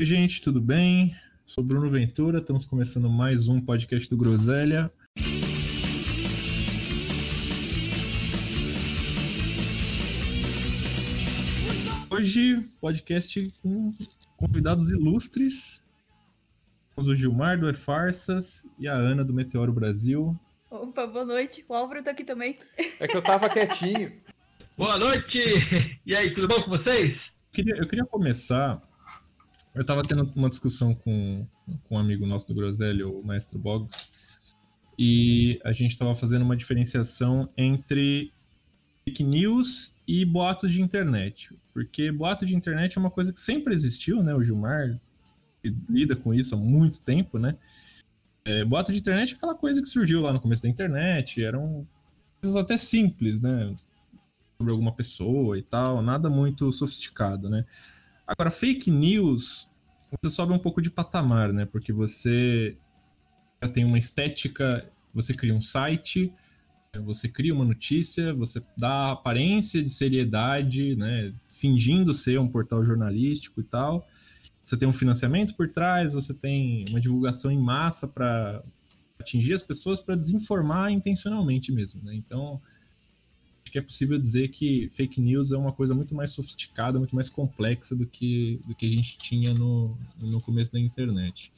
Oi, gente, tudo bem? Sou Bruno Ventura, estamos começando mais um podcast do Groselha. Hoje, podcast com convidados ilustres. Temos o Gilmar do E Farsas e a Ana do Meteoro Brasil. Opa, boa noite. O Álvaro tá aqui também. É que eu tava quietinho. Boa noite! E aí, tudo bom com vocês? Eu queria, eu queria começar. Eu tava tendo uma discussão com, com um amigo nosso do Groselha, o Maestro Boggs, e a gente tava fazendo uma diferenciação entre fake news e boatos de internet. Porque boato de internet é uma coisa que sempre existiu, né? O Gilmar lida com isso há muito tempo, né? É, boato de internet é aquela coisa que surgiu lá no começo da internet, eram coisas até simples, né? Sobre alguma pessoa e tal, nada muito sofisticado, né? Agora, fake news, você sobe um pouco de patamar, né? Porque você já tem uma estética, você cria um site, você cria uma notícia, você dá aparência de seriedade, né? Fingindo ser um portal jornalístico e tal. Você tem um financiamento por trás, você tem uma divulgação em massa para atingir as pessoas para desinformar intencionalmente mesmo, né? Então, acho que é possível dizer que fake news é uma coisa muito mais sofisticada, muito mais complexa do que, do que a gente tinha no, no começo da internet.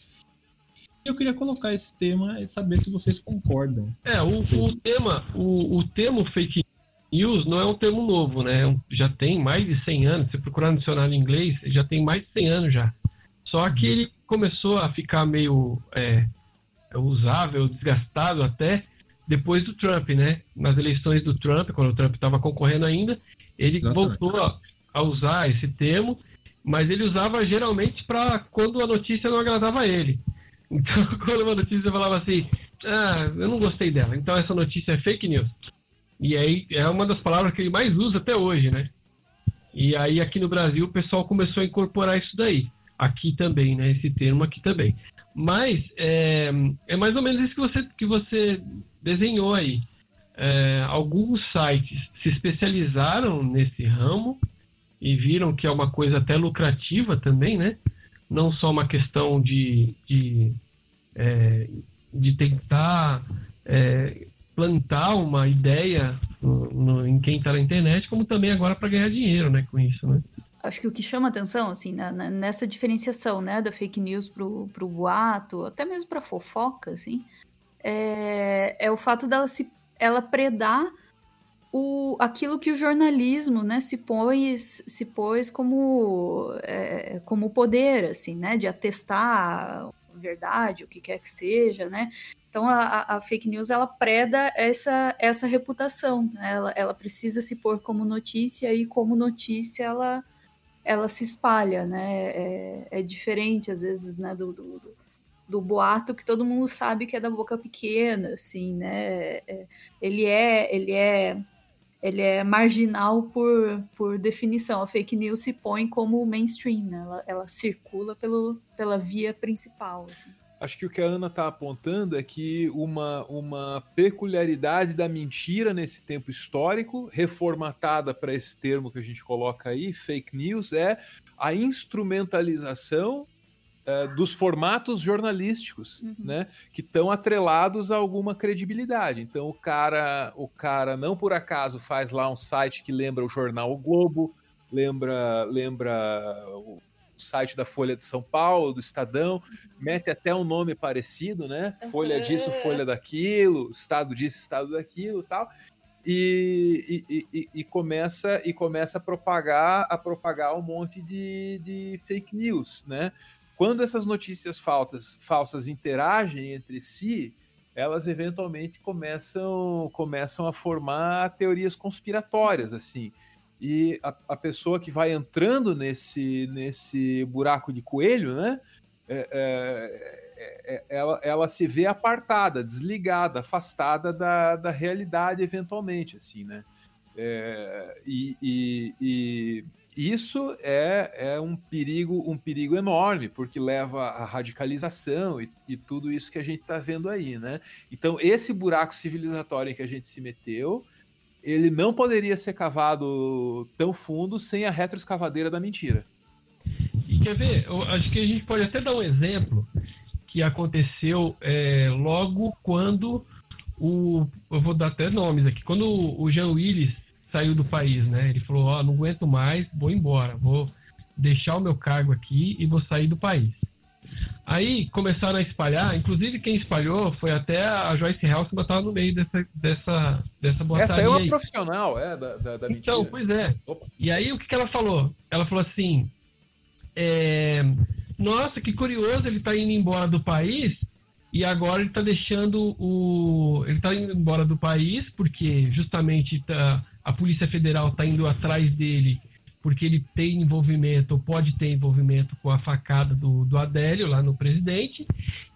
Eu queria colocar esse tema e saber se vocês concordam. É, o, o tema, o, o termo fake news não é um termo novo, né? É já tem mais de 100 anos. Se procurar no dicionário em inglês, já tem mais de 100 anos já. Só que ele começou a ficar meio é, usável, desgastado até depois do Trump, né? Nas eleições do Trump, quando o Trump estava concorrendo ainda, ele Exatamente. voltou a, a, usar esse termo, mas ele usava geralmente para quando a notícia não agradava a ele. Então, quando uma notícia falava assim, ah, eu não gostei dela, então essa notícia é fake news. E aí é uma das palavras que ele mais usa até hoje, né? E aí aqui no Brasil o pessoal começou a incorporar isso daí aqui também, né? Esse termo aqui também. Mas é, é mais ou menos isso que você, que você desenhou aí. É, alguns sites se especializaram nesse ramo e viram que é uma coisa até lucrativa também, né? Não só uma questão de, de, é, de tentar é, plantar uma ideia no, no, em quem está na internet, como também agora para ganhar dinheiro, né? Com isso, né? acho que o que chama atenção, assim, na, na, nessa diferenciação, né, da fake news pro, pro boato, até mesmo pra fofoca, assim, é, é o fato dela se ela predar o, aquilo que o jornalismo, né, se pôs, se pôs como, é, como poder, assim, né, de atestar a verdade, o que quer que seja, né, então a, a, fake news ela preda essa, essa reputação, né? ela, ela precisa se pôr como notícia e como notícia ela ela se espalha, né? É, é diferente, às vezes, né, do, do, do, boato que todo mundo sabe que é da boca pequena, assim, né? É, ele é, ele é, ele é marginal por, por definição. A fake news se põe como mainstream, né? ela, ela circula pelo, pela via principal. Assim. Acho que o que a Ana está apontando é que uma, uma peculiaridade da mentira nesse tempo histórico, reformatada para esse termo que a gente coloca aí, fake news, é a instrumentalização é, dos formatos jornalísticos, uhum. né, que estão atrelados a alguma credibilidade. Então o cara, o cara não por acaso faz lá um site que lembra o jornal o Globo, lembra, lembra site da Folha de São Paulo, do Estadão, mete até um nome parecido, né? Folha disso, Folha daquilo, Estado disso, Estado daquilo, tal. E, e, e, e, começa e começa a propagar a propagar um monte de, de fake news, né? Quando essas notícias falsas, falsas interagem entre si, elas eventualmente começam começam a formar teorias conspiratórias, assim e a, a pessoa que vai entrando nesse, nesse buraco de coelho, né? É, é, é, ela, ela se vê apartada, desligada, afastada da, da realidade eventualmente, assim, né? É, e, e, isso é, é um perigo um perigo enorme porque leva à radicalização e, e tudo isso que a gente está vendo aí, né? Então esse buraco civilizatório em que a gente se meteu ele não poderia ser cavado tão fundo sem a retroescavadeira da mentira. quer ver? Eu acho que a gente pode até dar um exemplo que aconteceu é, logo quando o. Eu vou dar até nomes aqui. Quando o Jean Willis saiu do país, né? Ele falou: Ó, oh, não aguento mais, vou embora, vou deixar o meu cargo aqui e vou sair do país. Aí começaram a espalhar, inclusive quem espalhou foi até a Joyce House que estava no meio dessa, dessa, dessa. Essa é uma aí. profissional, é, da, da, da Então, pois é. Opa. E aí o que, que ela falou? Ela falou assim: é, Nossa, que curioso, ele está indo embora do país e agora ele está deixando o. Ele está indo embora do país porque justamente tá, a Polícia Federal está indo atrás dele porque ele tem envolvimento, ou pode ter envolvimento com a facada do, do Adélio lá no presidente,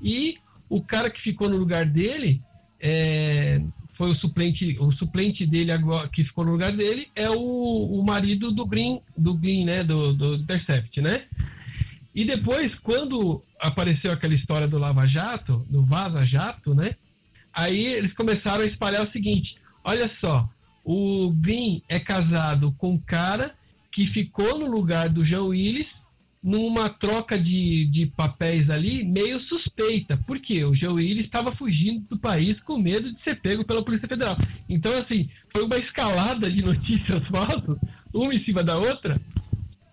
e o cara que ficou no lugar dele é, foi o suplente, o suplente dele agora, que ficou no lugar dele é o, o marido do Green, do Green, né, do, do Intercept, né? E depois, quando apareceu aquela história do Lava Jato, do Vaza Jato, né? Aí eles começaram a espalhar o seguinte: olha só, o Green é casado com um cara que ficou no lugar do João Willis numa troca de, de papéis ali meio suspeita. Por quê? O João Willis estava fugindo do país com medo de ser pego pela Polícia Federal. Então, assim, foi uma escalada de notícias falsas, uma em cima da outra,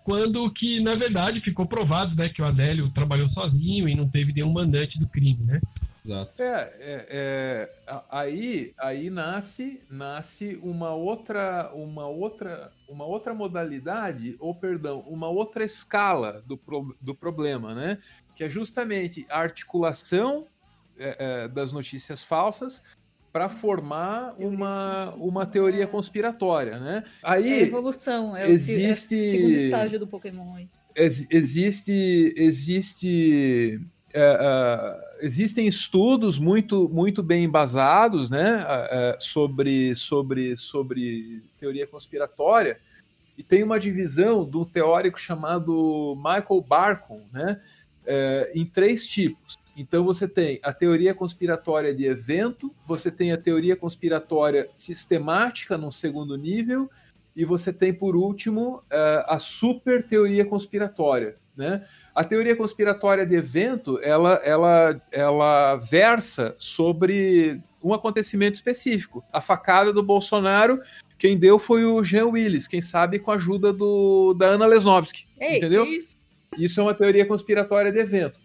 quando que, na verdade, ficou provado né, que o Adélio trabalhou sozinho e não teve nenhum mandante do crime, né? Exato. É, é, é, aí, aí nasce, nasce uma outra, uma outra, uma outra modalidade, ou perdão, uma outra escala do, pro, do problema, né? Que é justamente a articulação é, é das notícias falsas para formar uma, uma teoria conspiratória, né? Aí é a evolução, é existe, o, é segundo estágio do Pokémon. existe, existe uh, existem estudos muito, muito bem embasados né, uh, sobre, sobre, sobre teoria conspiratória, e tem uma divisão de um teórico chamado Michael Barkun né, em três tipos. Então você tem a teoria conspiratória de evento, você tem a teoria conspiratória sistemática no segundo nível, e você tem, por último, a super teoria conspiratória, né? A teoria conspiratória de evento, ela, ela, ela versa sobre um acontecimento específico. A facada do Bolsonaro, quem deu foi o Jean Willis, quem sabe com a ajuda do, da Ana Lesnovski. Ei, entendeu? Isso? isso é uma teoria conspiratória de evento.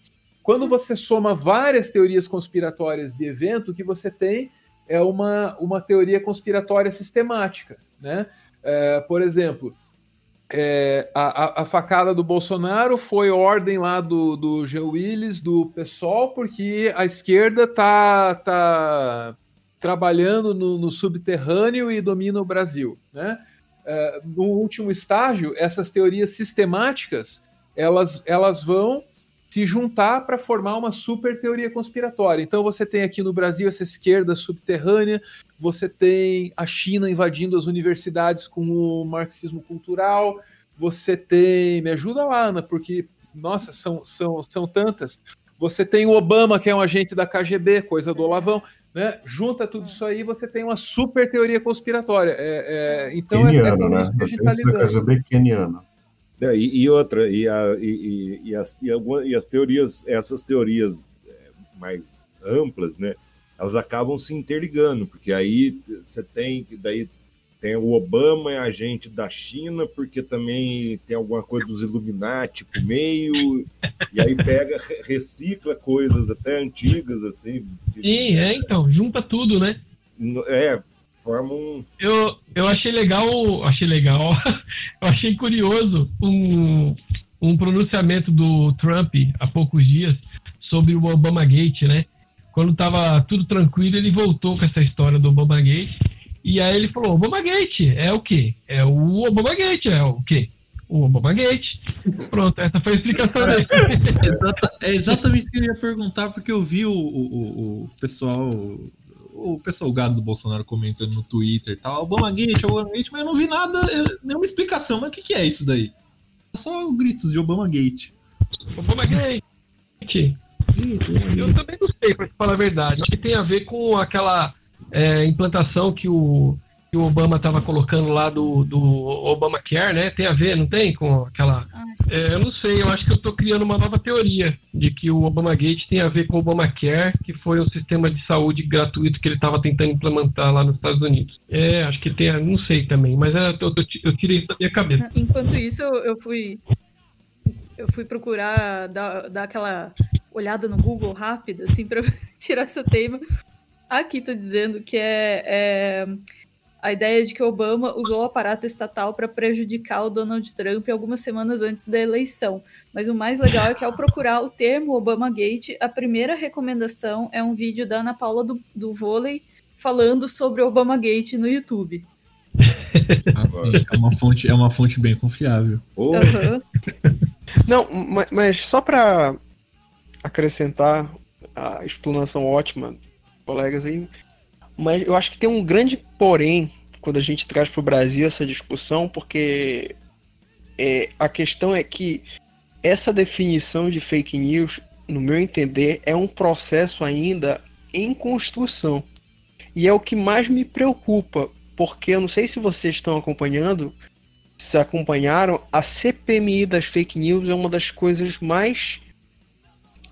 Quando você soma várias teorias conspiratórias de evento, o que você tem é uma, uma teoria conspiratória sistemática. Né? É, por exemplo, é, a, a, facada do Bolsonaro foi ordem lá do, do Jean Willis, do PSOL, porque a esquerda tá, tá trabalhando no, no subterrâneo e domina o Brasil. Né? É, no último estágio, essas teorias sistemáticas elas, elas vão se juntar para formar uma super teoria conspiratória. Então você tem aqui no Brasil essa esquerda subterrânea, você tem a China invadindo as universidades com o marxismo cultural, você tem, me ajuda lá, Ana, porque nossa, são, são, são tantas. Você tem o Obama, que é um agente da KGB, coisa do Olavão, né? Junta tudo isso aí, você tem uma super teoria conspiratória. É, é, então é, é com né? isso que a gente lidando. KGB keniano. É, e, e, outra, e, a, e, e, as, e, e as teorias, essas teorias é, mais amplas, né? Elas acabam se interligando, porque aí você tem, daí tem o Obama é agente da China, porque também tem alguma coisa dos Illuminati por meio, e aí pega, recicla coisas até antigas, assim. Sim, é, então, junta tudo, né? É, forma um. Eu, eu achei legal, achei legal, eu achei curioso um, um pronunciamento do Trump há poucos dias sobre o Obama Gate, né? Quando tava tudo tranquilo, ele voltou com essa história do Obama Gate. E aí ele falou: Obama Gate é o quê? É o Obama Gate, é o quê? O Obama Gate. Pronto, essa foi a explicação dele. é exatamente isso que eu ia perguntar, porque eu vi o, o, o pessoal o pessoal gado do Bolsonaro comentando no Twitter e tal, Obama Gate, Obama Gate, mas eu não vi nada, nenhuma explicação. Mas o que, que é isso daí? É só gritos de Obama Gate. Obama Gate. Eu também não sei, pra falar a verdade. Acho que tem a ver com aquela é, implantação que o, que o Obama estava colocando lá do, do Obamacare, né? Tem a ver, não tem? Com aquela É, eu não sei, eu acho que eu estou criando uma nova teoria de que o Obamagate tem a ver com o Obamacare, que foi um sistema de saúde gratuito que ele estava tentando implementar lá nos Estados Unidos. É, acho que tem, não sei também, mas é, eu, eu, eu tirei isso da minha cabeça. Enquanto isso, eu fui eu fui procurar dar, dar aquela olhada no Google rápida, assim, para tirar esse tema. Aqui tá dizendo que é, é a ideia de que Obama usou o aparato estatal para prejudicar o Donald Trump algumas semanas antes da eleição. Mas o mais legal é que ao procurar o termo Obamagate, a primeira recomendação é um vídeo da Ana Paula do, do vôlei falando sobre Obamagate no YouTube. é uma fonte, é uma fonte bem confiável. Uhum. Não, mas só para acrescentar a explanação ótima, colegas aí, mas eu acho que tem um grande porém quando a gente traz para o Brasil essa discussão, porque é, a questão é que essa definição de fake news, no meu entender, é um processo ainda em construção. E é o que mais me preocupa, porque eu não sei se vocês estão acompanhando, se acompanharam, a CPMI das fake news é uma das coisas mais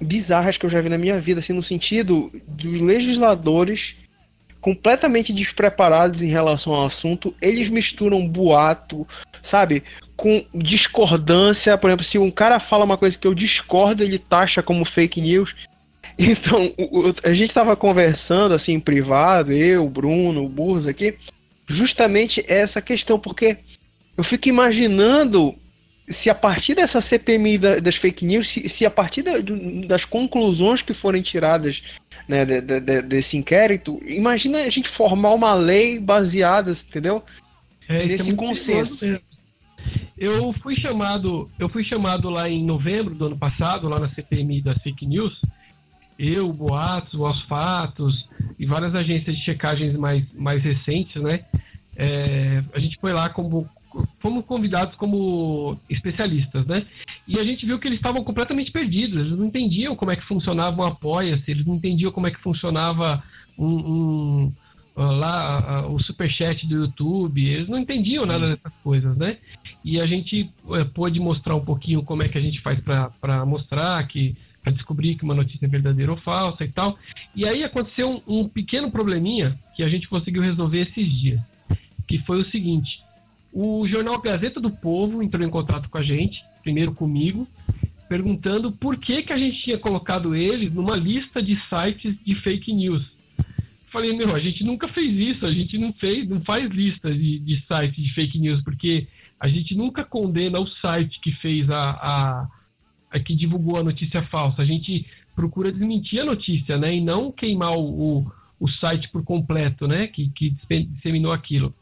bizarras que eu já vi na minha vida, assim, no sentido dos legisladores completamente despreparados em relação ao assunto. Eles misturam boato, sabe? Com discordância. Por exemplo, se um cara fala uma coisa que eu discordo, ele taxa como fake news. Então, a gente estava conversando assim em privado, eu, Bruno, o Burros aqui, justamente essa questão, porque eu fico imaginando se a partir dessa CPMI das fake news, se, se a partir da, das conclusões que forem tiradas né, de, de, desse inquérito, imagina a gente formar uma lei baseada, entendeu? É, é Nesse é consenso. Eu fui chamado, eu fui chamado lá em novembro do ano passado, lá na CPMI das fake news, eu, o Boatos, o Aos Fatos e várias agências de checagens mais, mais recentes, né? É, a gente foi lá como fomos convidados como especialistas, né? E a gente viu que eles estavam completamente perdidos, eles não entendiam como é que funcionava um apoia-se, eles não entendiam como é que funcionava um, um lá o superchat do YouTube, eles não entendiam nada dessas coisas, né? E a gente é, pôde mostrar um pouquinho como é que a gente faz para mostrar que para descobrir que uma notícia é verdadeira ou falsa e tal. E aí aconteceu um, um pequeno probleminha que a gente conseguiu resolver esses dias, que foi o seguinte: o jornal Gazeta do Povo entrou em contato com a gente, primeiro comigo, perguntando por que, que a gente tinha colocado eles numa lista de sites de fake news. Falei, meu, a gente nunca fez isso, a gente não fez, não faz lista de, de sites de fake news, porque a gente nunca condena o site que fez a, a, a que divulgou a notícia falsa. A gente procura desmentir a notícia, né? E não queimar o, o, o site por completo, né? Que, que disseminou aquilo.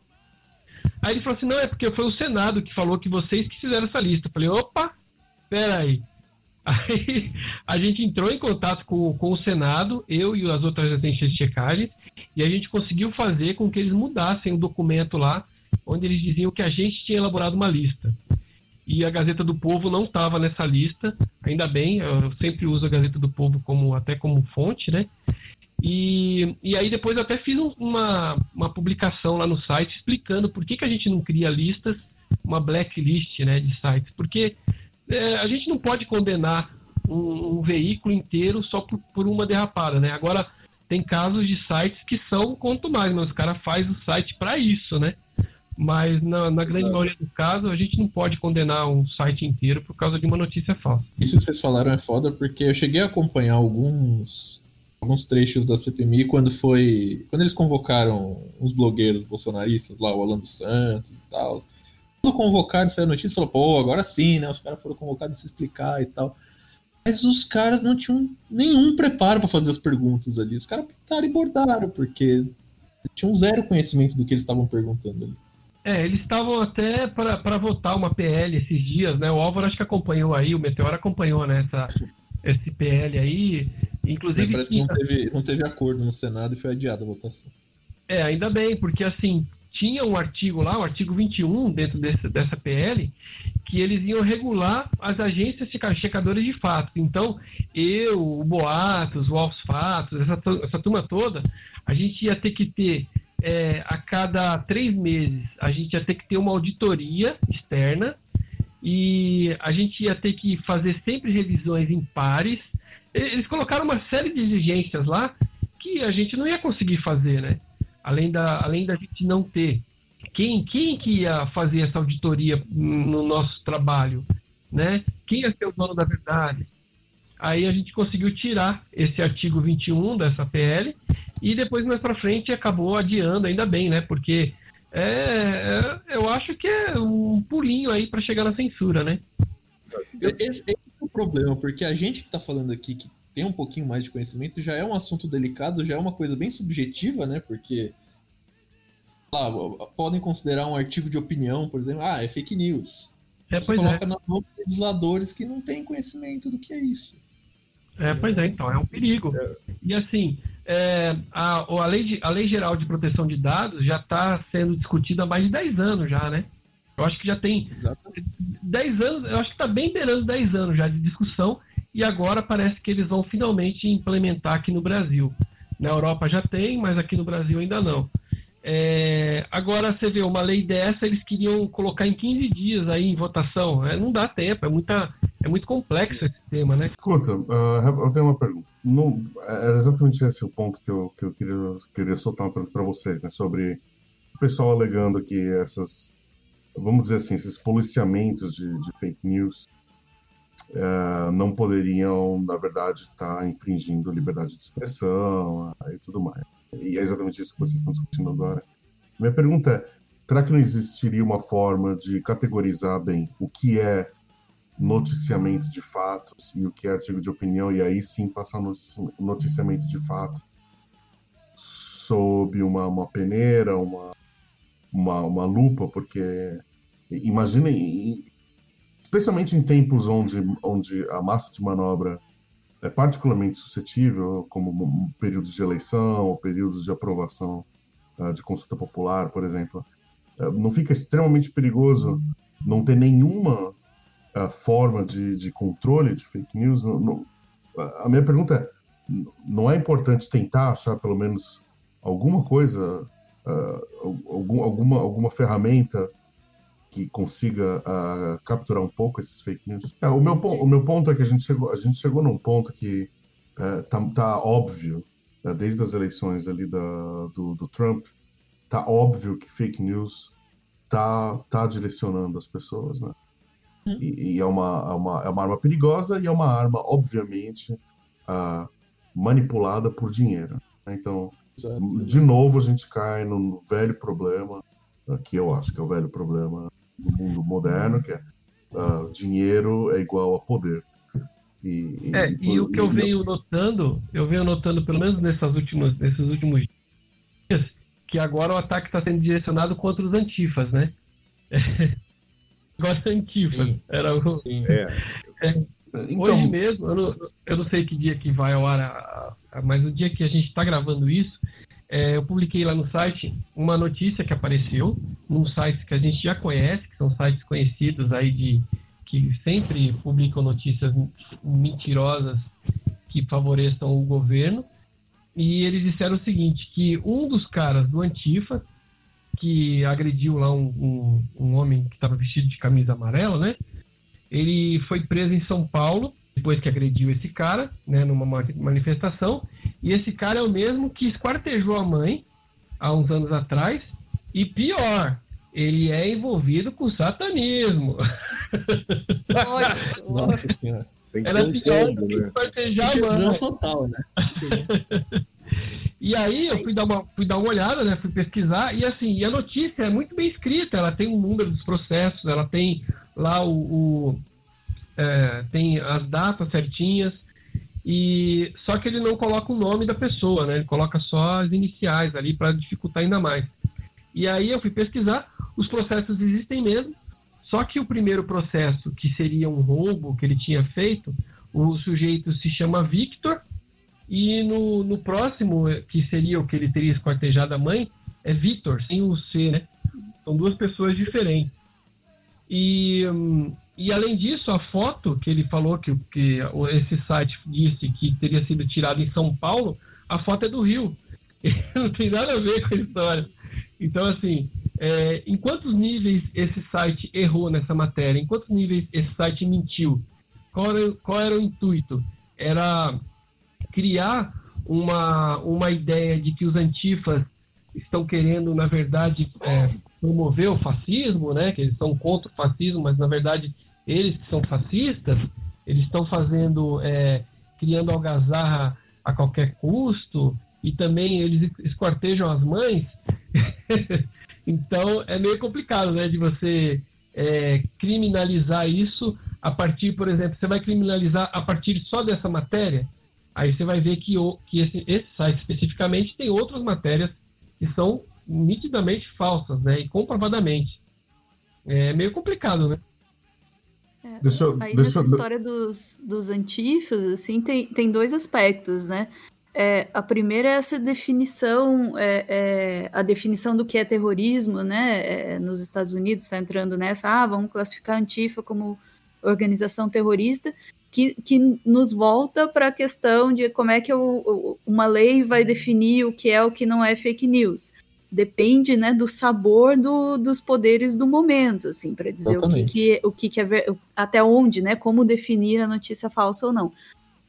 Aí ele falou assim: não, é porque foi o Senado que falou que vocês que fizeram essa lista. Eu falei: opa, peraí. Aí a gente entrou em contato com, com o Senado, eu e as outras agências de checagem, e a gente conseguiu fazer com que eles mudassem o documento lá, onde eles diziam que a gente tinha elaborado uma lista. E a Gazeta do Povo não estava nessa lista, ainda bem, eu sempre uso a Gazeta do Povo como até como fonte, né? E, e aí depois eu até fiz uma, uma publicação lá no site explicando por que, que a gente não cria listas, uma blacklist né, de sites. Porque é, a gente não pode condenar um, um veículo inteiro só por, por, uma derrapada. Né? Agora, tem casos de sites que são quanto mais, mas o cara faz o site para isso, né? Mas na, na grande maioria dos casos, a gente não pode condenar um site inteiro por causa de uma notícia falsa. Isso que vocês falaram é foda, porque eu cheguei a acompanhar alguns alguns trechos da CPMI quando foi. Quando eles convocaram os blogueiros bolsonaristas lá, o Alan dos Santos e tal. Quando convocaram essa notícia, falou, pô, agora sim, né? Os caras foram convocados a se explicar e tal. Mas os caras não tinham nenhum preparo para fazer as perguntas ali. Os caras pintaram e bordaram, porque tinham zero conhecimento do que eles estavam perguntando ali. É, eles estavam até para votar uma PL esses dias, né? O Álvaro acho que acompanhou aí, o Meteoro acompanhou, né? Essa, esse PL aí. Inclusive. parece que não teve, não teve acordo no Senado e foi adiada a votação. É, ainda bem, porque assim, tinha um artigo lá, o artigo 21, dentro desse, dessa PL, que eles iam regular as agências checadoras de fatos. Então, eu, o Boatos, o Aos Fatos, essa, essa turma toda, a gente ia ter que ter, é, a cada três meses, a gente ia ter que ter uma auditoria externa e a gente ia ter que fazer sempre revisões em pares. Eles colocaram uma série de exigências lá que a gente não ia conseguir fazer, né? Além da, além da gente não ter. Quem, quem que ia fazer essa auditoria no nosso trabalho? Né? Quem ia ser o dono da verdade? Aí a gente conseguiu tirar esse artigo 21 dessa PL e depois mais para frente acabou adiando, ainda bem, né? Porque é, é, eu acho que é um pulinho aí para chegar na censura, né? Esse, esse, é o problema, porque a gente que está falando aqui, que tem um pouquinho mais de conhecimento, já é um assunto delicado, já é uma coisa bem subjetiva, né? Porque lá, podem considerar um artigo de opinião, por exemplo, ah, é fake news. É, Você coloca é. na mão de legisladores que não têm conhecimento do que é isso. É, pois é, então, é um perigo. É. E assim, é, a, a, lei de, a Lei Geral de Proteção de Dados já está sendo discutida há mais de 10 anos já, né? Eu acho que já tem Exatamente. 10 anos, eu acho que está bem beirando 10 anos já de discussão, e agora parece que eles vão finalmente implementar aqui no Brasil. Na Europa já tem, mas aqui no Brasil ainda não. É, agora você vê, uma lei dessa eles queriam colocar em 15 dias aí em votação. É, não dá tempo, é, muita, é muito complexo esse tema, né? Escuta, uh, eu tenho uma pergunta. É exatamente esse o ponto que eu, que eu queria, queria soltar uma pergunta para vocês, né? Sobre o pessoal alegando que essas, vamos dizer assim, esses policiamentos de, de fake news uh, não poderiam, na verdade, estar tá infringindo liberdade de expressão uh, e tudo mais. E é exatamente isso que vocês estão discutindo agora. Minha pergunta é: será que não existiria uma forma de categorizar bem o que é noticiamento de fatos e o que é artigo de opinião, e aí sim passar no noticiamento de fato sob uma, uma peneira, uma, uma, uma lupa, porque imaginem, especialmente em tempos onde, onde a massa de manobra é particularmente suscetível, como períodos de eleição ou períodos de aprovação uh, de consulta popular, por exemplo, uh, não fica extremamente perigoso não ter nenhuma uh, forma de, de, controle de fake news? Não, não, a minha pergunta é: não é importante tentar achar pelo menos alguma coisa, algum, alguma, alguma ferramenta que consiga uh, capturar um pouco esses fake news. É, o, meu, o meu ponto é que a gente chegou, a gente chegou num ponto que uh, tá, tá, óbvio, uh, desde as eleições ali da, do, do, Trump, tá óbvio que fake news tá, tá direcionando as pessoas, né? Hum. E, e, é, uma, é, uma, é uma arma perigosa e é uma arma, obviamente, uh, manipulada por dinheiro. Né? Então, de novo, a gente cai no velho problema, que eu acho que é o velho problema do mundo moderno, que é uh, dinheiro é igual a poder. E, é, e, e o que eu venho notando, eu venho notando, pelo menos nessas últimas, nesses últimos dias, que agora o ataque está sendo direcionado contra os antifas, né? agora é antifas. Sim. Era o. É. É, então... Hoje mesmo, eu não, eu não, sei que dia que vai ao ar, mas o dia que a gente está gravando isso, é, eu publiquei lá no site uma notícia que apareceu num site que a gente já conhece, que são sites conhecidos aí de que sempre publicam notícias mentirosas que favoreçam o governo. E eles disseram o seguinte, que um dos caras do Antifa, que agrediu lá um, um, um homem que estava vestido de camisa amarela, né? Ele foi preso em São Paulo depois que agrediu esse cara, né, numa manifestação, e esse cara é o mesmo que esquartejou a mãe há uns anos atrás, e pior, ele é envolvido com satanismo. Nossa senhora. Era pior do que né? esquartejar a mãe. total, né? E aí eu fui dar, uma, fui dar uma olhada, né? Fui pesquisar, e assim, e a notícia é muito bem escrita, ela tem o um número dos processos, ela tem lá o, o é, tem as datas certinhas, e só que ele não coloca o nome da pessoa, né? Ele coloca só as iniciais ali para dificultar ainda mais. E aí eu fui pesquisar, os processos existem mesmo, só que o primeiro processo, que seria um roubo que ele tinha feito, o sujeito se chama Victor, e no, no próximo, que seria o que ele teria esquartejado a mãe, é Victor, sem o C, né? São duas pessoas diferentes. E hum, e além disso, a foto que ele falou que, que esse site disse que teria sido tirada em São Paulo, a foto é do Rio. Não tem nada a ver com a história. Então, assim, é, em quantos níveis esse site errou nessa matéria? Em quantos níveis esse site mentiu? Qual era, qual era o intuito? Era criar uma, uma ideia de que os antifas estão querendo, na verdade, é, promover o fascismo, né? Que eles são contra o fascismo, mas na verdade eles que são fascistas, eles estão fazendo, é, criando algazarra a qualquer custo e também eles esquartejam as mães. então é meio complicado, né? De você é, criminalizar isso a partir, por exemplo, você vai criminalizar a partir só dessa matéria, aí você vai ver que, o, que esse, esse site especificamente tem outras matérias que são nitidamente falsas, né? E comprovadamente. É meio complicado, né? É, deixa eu, aí deixa nessa história dos, dos antifas, assim, tem, tem dois aspectos, né? É, a primeira é essa definição, é, é, a definição do que é terrorismo, né? É, nos Estados Unidos está entrando nessa, ah, vamos classificar a Antifa como organização terrorista, que, que nos volta para a questão de como é que eu, uma lei vai definir o que é o que não é fake news depende né, do sabor do, dos poderes do momento, assim, para dizer o que, que, o que, que é até onde, né, como definir a notícia falsa ou não.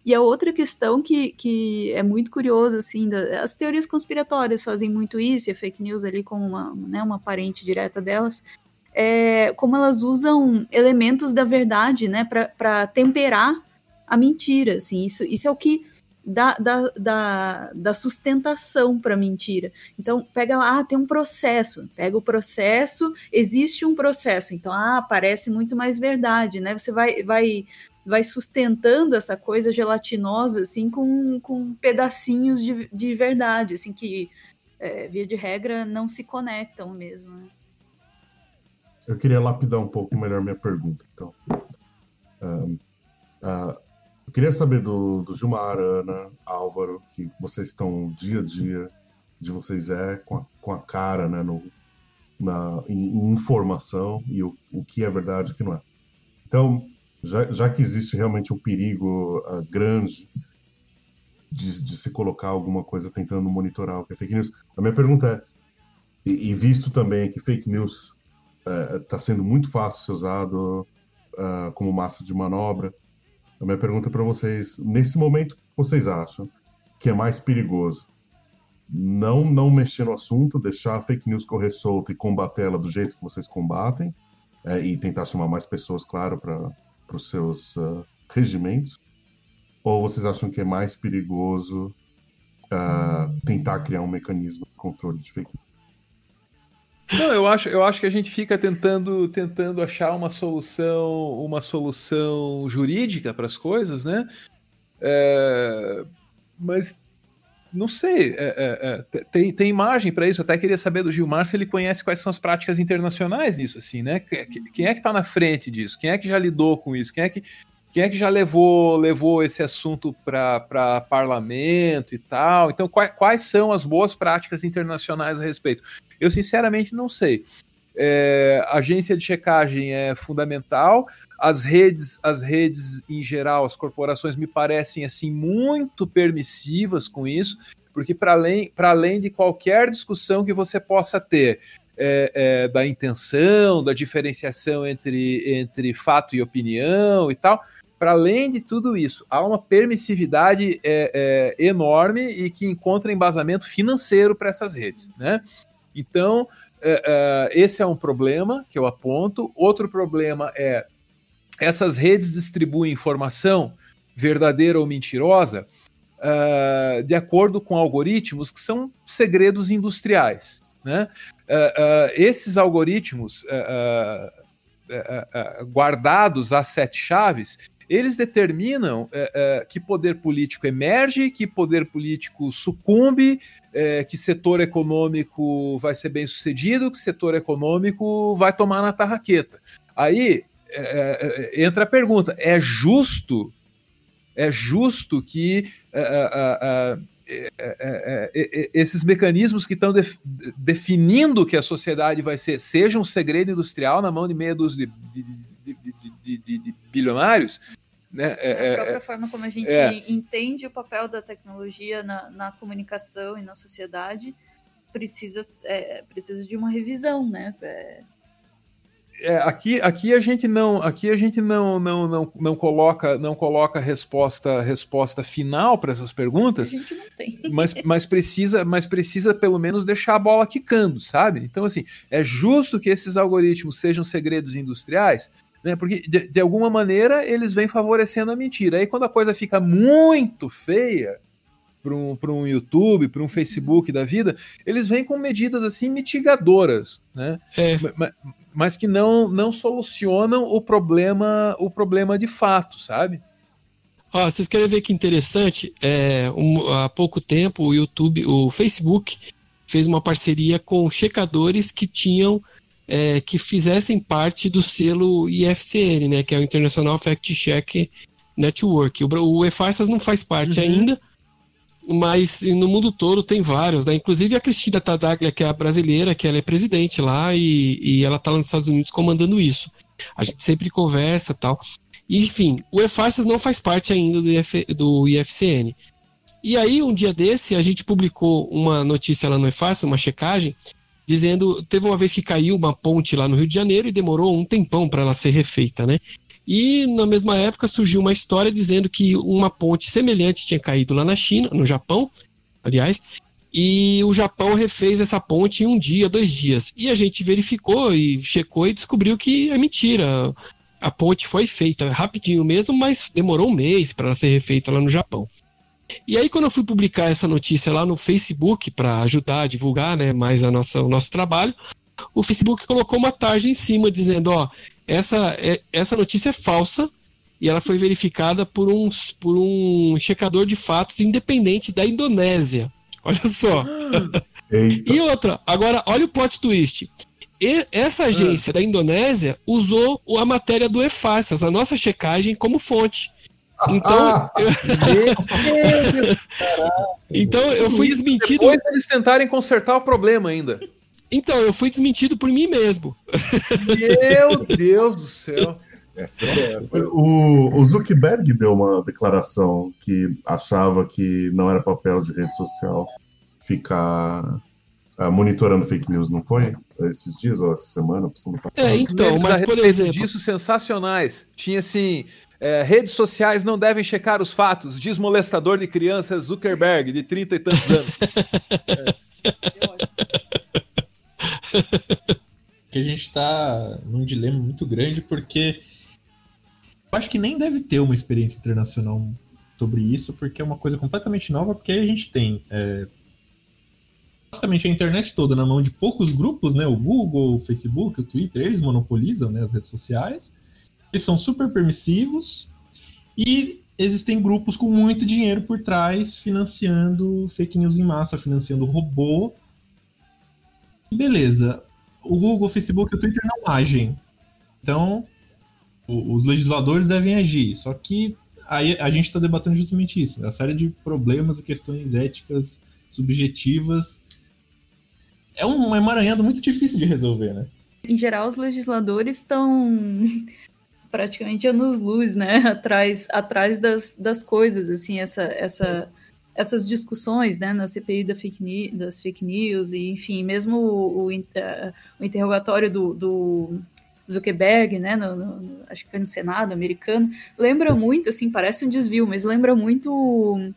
E a outra questão que, que é muito curioso, assim, da, as teorias conspiratórias fazem muito isso, e a fake news ali como uma, né, uma parente direta delas, é como elas usam elementos da verdade, né, para temperar a mentira, assim, isso, isso é o que da, da, da, da sustentação para a mentira. Então, pega lá, ah, tem um processo, pega o processo, existe um processo, então, ah, parece muito mais verdade, né? Você vai, vai, vai sustentando essa coisa gelatinosa, assim, com, com pedacinhos de, de verdade, assim, que, é, via de regra, não se conectam mesmo, né? Eu queria lapidar um pouco melhor minha pergunta, então. Um, uh, eu queria saber do, do Gilmar, Ana, Álvaro, que vocês estão dia a dia de vocês é com a, com a cara né, no, na, em, em informação e o, o que é verdade e o que não é. Então, já, já que existe realmente um perigo uh, grande de, de, se colocar alguma coisa tentando monitorar o que é fake news, a minha pergunta é, e, e visto também que fake news está uh, sendo muito fácil ser usado uh, como massa de manobra, a minha pergunta para vocês, nesse momento, vocês acham que é mais perigoso não não mexer no assunto, deixar a fake news correr solta e combater ela do jeito que vocês combatem é, e tentar chamar mais pessoas, claro, para os seus uh, regimentos? Ou vocês acham que é mais perigoso uh, tentar criar um mecanismo de controle de fake news? Não, eu acho, eu acho que a gente fica tentando, tentando achar uma solução, uma solução jurídica para as coisas, né? É, mas não sei, é, é, é tem, tem margem para isso. até queria saber do Gilmar se ele conhece quais são as práticas internacionais nisso, assim, né? Quem é que está na frente disso? Quem é que já lidou com isso? Quem é que quem é que já levou, levou esse assunto para parlamento e tal? Então, quais, quais são as boas práticas internacionais a respeito? Eu, sinceramente, não sei. É, agência de checagem é fundamental. As redes, as redes em geral, as corporações me parecem assim muito permissivas com isso, porque para além, além de qualquer discussão que você possa ter é, é, da intenção, da diferenciação entre, entre fato e opinião e tal, para além de tudo isso, há uma permissividade é, é, enorme e que encontra embasamento financeiro para essas redes. Né? Então, é, é, esse é um problema que eu aponto. Outro problema é essas redes distribuem informação verdadeira ou mentirosa uh, de acordo com algoritmos que são segredos industriais. Né? Uh, esses algoritmos guardados às sete chaves eles determinam é, é, que poder político emerge, que poder político sucumbe, é, que setor econômico vai ser bem sucedido, que setor econômico vai tomar na tarraqueta. Aí é, é, entra a pergunta: é justo? É justo que é, esses mecanismos que estão def, definindo que a sociedade vai ser sejam um segredo industrial na mão de meia dúzia de, de, de, de bilionários. Né? É, a é, própria é, forma como a gente é. entende o papel da tecnologia na, na comunicação e na sociedade precisa, é, precisa de uma revisão, né? É, é, aqui, aqui a gente não, aqui a gente não, não, não, não coloca, não coloca resposta, resposta final para essas perguntas. A gente não tem. Mas, mas precisa, mas precisa pelo menos deixar a bola quicando, sabe? Então assim, é justo que esses algoritmos sejam segredos industriais, né? Porque de, de alguma maneira eles vêm favorecendo a mentira. Aí quando a coisa fica muito feia, para um, um YouTube, para um Facebook da vida, eles vêm com medidas assim mitigadoras, né? É. Mas, mas que não, não solucionam o problema, o problema de fato, sabe? Ó, vocês querem ver que interessante? É, um, há pouco tempo o YouTube, o Facebook fez uma parceria com checadores que tinham é, que fizessem parte do selo IFCN, né, que é o International Fact Check Network. O, o EFARSAS não faz parte uhum. ainda, mas no mundo todo tem vários, né? Inclusive a Cristina Tadaglia, que é a brasileira, que ela é presidente lá e, e ela está nos Estados Unidos comandando isso. A gente sempre conversa tal. enfim, o EFARSAS não faz parte ainda do, IF, do IFCN. E aí, um dia desse, a gente publicou uma notícia lá no EFARSAS, uma checagem, dizendo, teve uma vez que caiu uma ponte lá no Rio de Janeiro e demorou um tempão para ela ser refeita, né? E na mesma época surgiu uma história dizendo que uma ponte semelhante tinha caído lá na China, no Japão, aliás, e o Japão refez essa ponte em um dia, dois dias. E a gente verificou e checou e descobriu que é mentira. A ponte foi feita rapidinho mesmo, mas demorou um mês para ser refeita lá no Japão. E aí, quando eu fui publicar essa notícia lá no Facebook para ajudar a divulgar né, mais a nossa, o nosso trabalho, o Facebook colocou uma tarja em cima dizendo: ó, essa, é, essa notícia é falsa e ela foi verificada por, um por um checador de fatos independente da Indonésia. Olha só. e outra, agora olha o plot twist. E essa ah. agência da Indonésia usou a matéria do EFASAS, a nossa checagem, como fonte. Então, ah, eu... então eu fui desmentido. Depois eles tentarem consertar o problema ainda. Então, eu fui desmentido por mim mesmo. Meu Deus do céu. O, o Zuckerberg deu uma declaração que achava que não era papel de rede social ficar uh, monitorando fake news, não foi? Esses dias ou essa semana? É, então, mas por exemplo... disso sensacionais. Tinha assim... É, redes sociais não devem checar os fatos, diz molestador de crianças Zuckerberg, de 30 e tantos anos. é. que a gente está num dilema muito grande, porque eu acho que nem deve ter uma experiência internacional sobre isso, porque é uma coisa completamente nova, porque a gente tem é, basicamente a internet toda na mão de poucos grupos, né? O Google, o Facebook, o Twitter, eles monopolizam né, as redes sociais. Eles são super permissivos e existem grupos com muito dinheiro por trás financiando fake news em massa, financiando robô beleza, o Google, o Facebook e o Twitter não agem. Então, os legisladores devem agir. Só que aí a gente está debatendo justamente isso, né? a série de problemas e questões éticas subjetivas. É um emaranhado muito difícil de resolver, né? Em geral, os legisladores estão praticamente anos-luz, né? Atrás, atrás das, das coisas, assim, essa, essa essas discussões né, na CPI da fake das fake news, e enfim, mesmo o, o, o interrogatório do, do Zuckerberg, né, no, no, acho que foi no Senado americano, lembra muito, assim, parece um desvio, mas lembra muito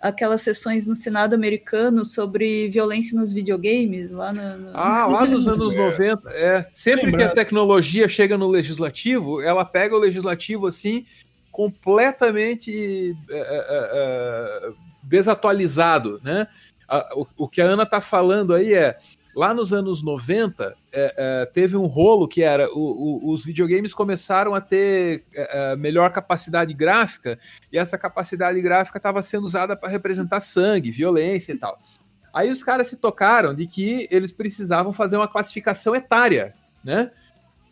aquelas sessões no Senado americano sobre violência nos videogames, lá no... no... Ah, lá nos anos 90, é. Sempre que a tecnologia chega no legislativo, ela pega o legislativo, assim, completamente... É, é, é, desatualizado, né? o, o, que a Ana está falando aí é lá nos anos 90 é, é, teve um rolo que era o, o, os videogames começaram a ter é, é melhor capacidade gráfica e essa capacidade gráfica estava sendo usada para representar sangue, violência e tal. Aí os caras se tocaram de que eles precisavam fazer uma classificação etária, né?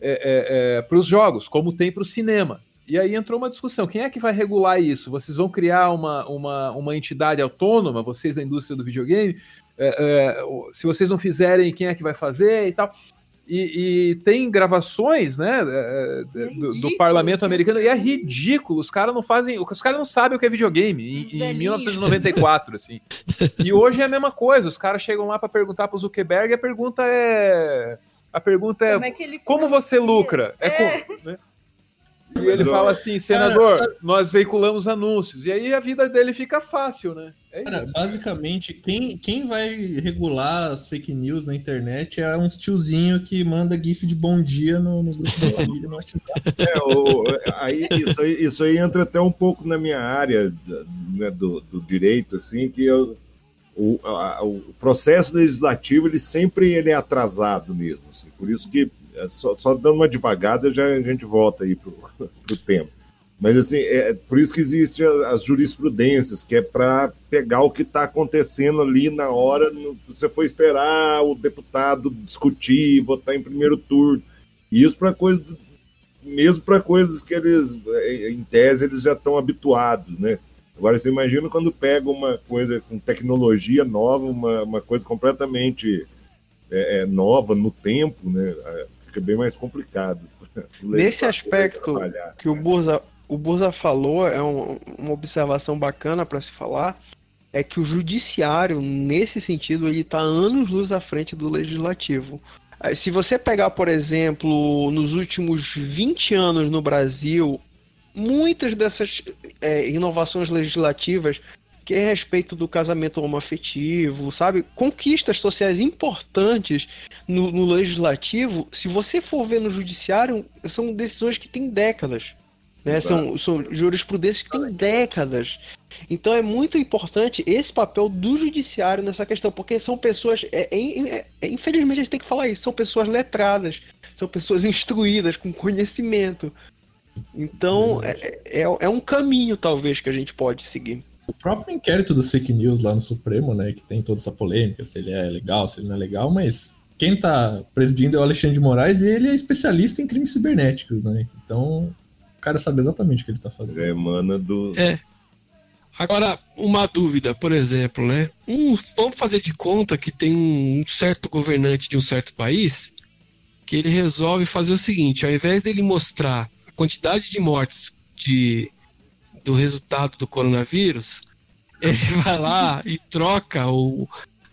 É, é, para os jogos, como tem para o cinema. E aí entrou uma discussão: quem é que vai regular isso? Vocês vão criar uma, uma, uma entidade autônoma, vocês da indústria do videogame? É, é, se vocês não fizerem, quem é que vai fazer e tal? E, e, tem gravações, né, é, do, do, parlamento americano, e é ridículo. Os caras não fazem. Os caras não sabem o que é videogame em, em 1994, assim. E hoje é a mesma coisa. Os caras chegam lá para perguntar pro Zuckerberg e a pergunta é. A pergunta é: como, é como você lucra? É, é. Como, né? E ele fala assim, senador, nós veiculamos anúncios. E aí a vida dele fica fácil, né? É Cara, basicamente, quem, quem vai regular as fake news na internet é uns tiozinho que manda gif de bom dia no, no grupo da família no WhatsApp. É, o, aí, isso, aí, isso aí entra até um pouco na minha área né, do, do direito, assim, que eu, o, a, o processo legislativo ele sempre ele é atrasado mesmo. Assim, por isso que é só, só, dando uma devagada, já a gente volta aí para o tempo. Mas, assim, é por isso que existem as jurisprudências, que é para pegar o que está acontecendo ali na hora. Você foi esperar o deputado discutir, votar em primeiro turno. E isso para coisas, mesmo para coisas que eles, é, em tese, eles já estão habituados, né? Agora, você imagina quando pega uma coisa com tecnologia nova, uma, uma coisa completamente é, é, nova no tempo, né? fica bem mais complicado. Nesse aspecto que o Burza, o Burza falou, é um, uma observação bacana para se falar, é que o judiciário, nesse sentido, ele está anos luz à frente do legislativo. Se você pegar, por exemplo, nos últimos 20 anos no Brasil, muitas dessas é, inovações legislativas que é respeito do casamento homoafetivo, sabe? Conquistas sociais importantes no, no, legislativo, se você for ver no judiciário, são decisões que têm décadas. Né? São, são jurisprudências que têm décadas. Então é muito importante esse papel do judiciário nessa questão, porque são pessoas, é, é, é, infelizmente a gente tem que falar isso, são pessoas letradas, são pessoas instruídas, com conhecimento. Então é, é, é um caminho, talvez, que a gente pode seguir o próprio inquérito do fake news lá no Supremo, né, que tem toda essa polêmica, se ele é legal, se ele não é legal, mas quem está presidindo é o Alexandre de Moraes e ele é especialista em crimes cibernéticos, né? Então, o cara sabe exatamente o que ele está fazendo. É, mana do. É. Agora, uma dúvida, por exemplo, né? Um, vamos fazer de conta que tem um certo governante de um certo país que ele resolve fazer o seguinte: ao invés dele mostrar a quantidade de mortes de do resultado do coronavírus, ele vai lá e troca o,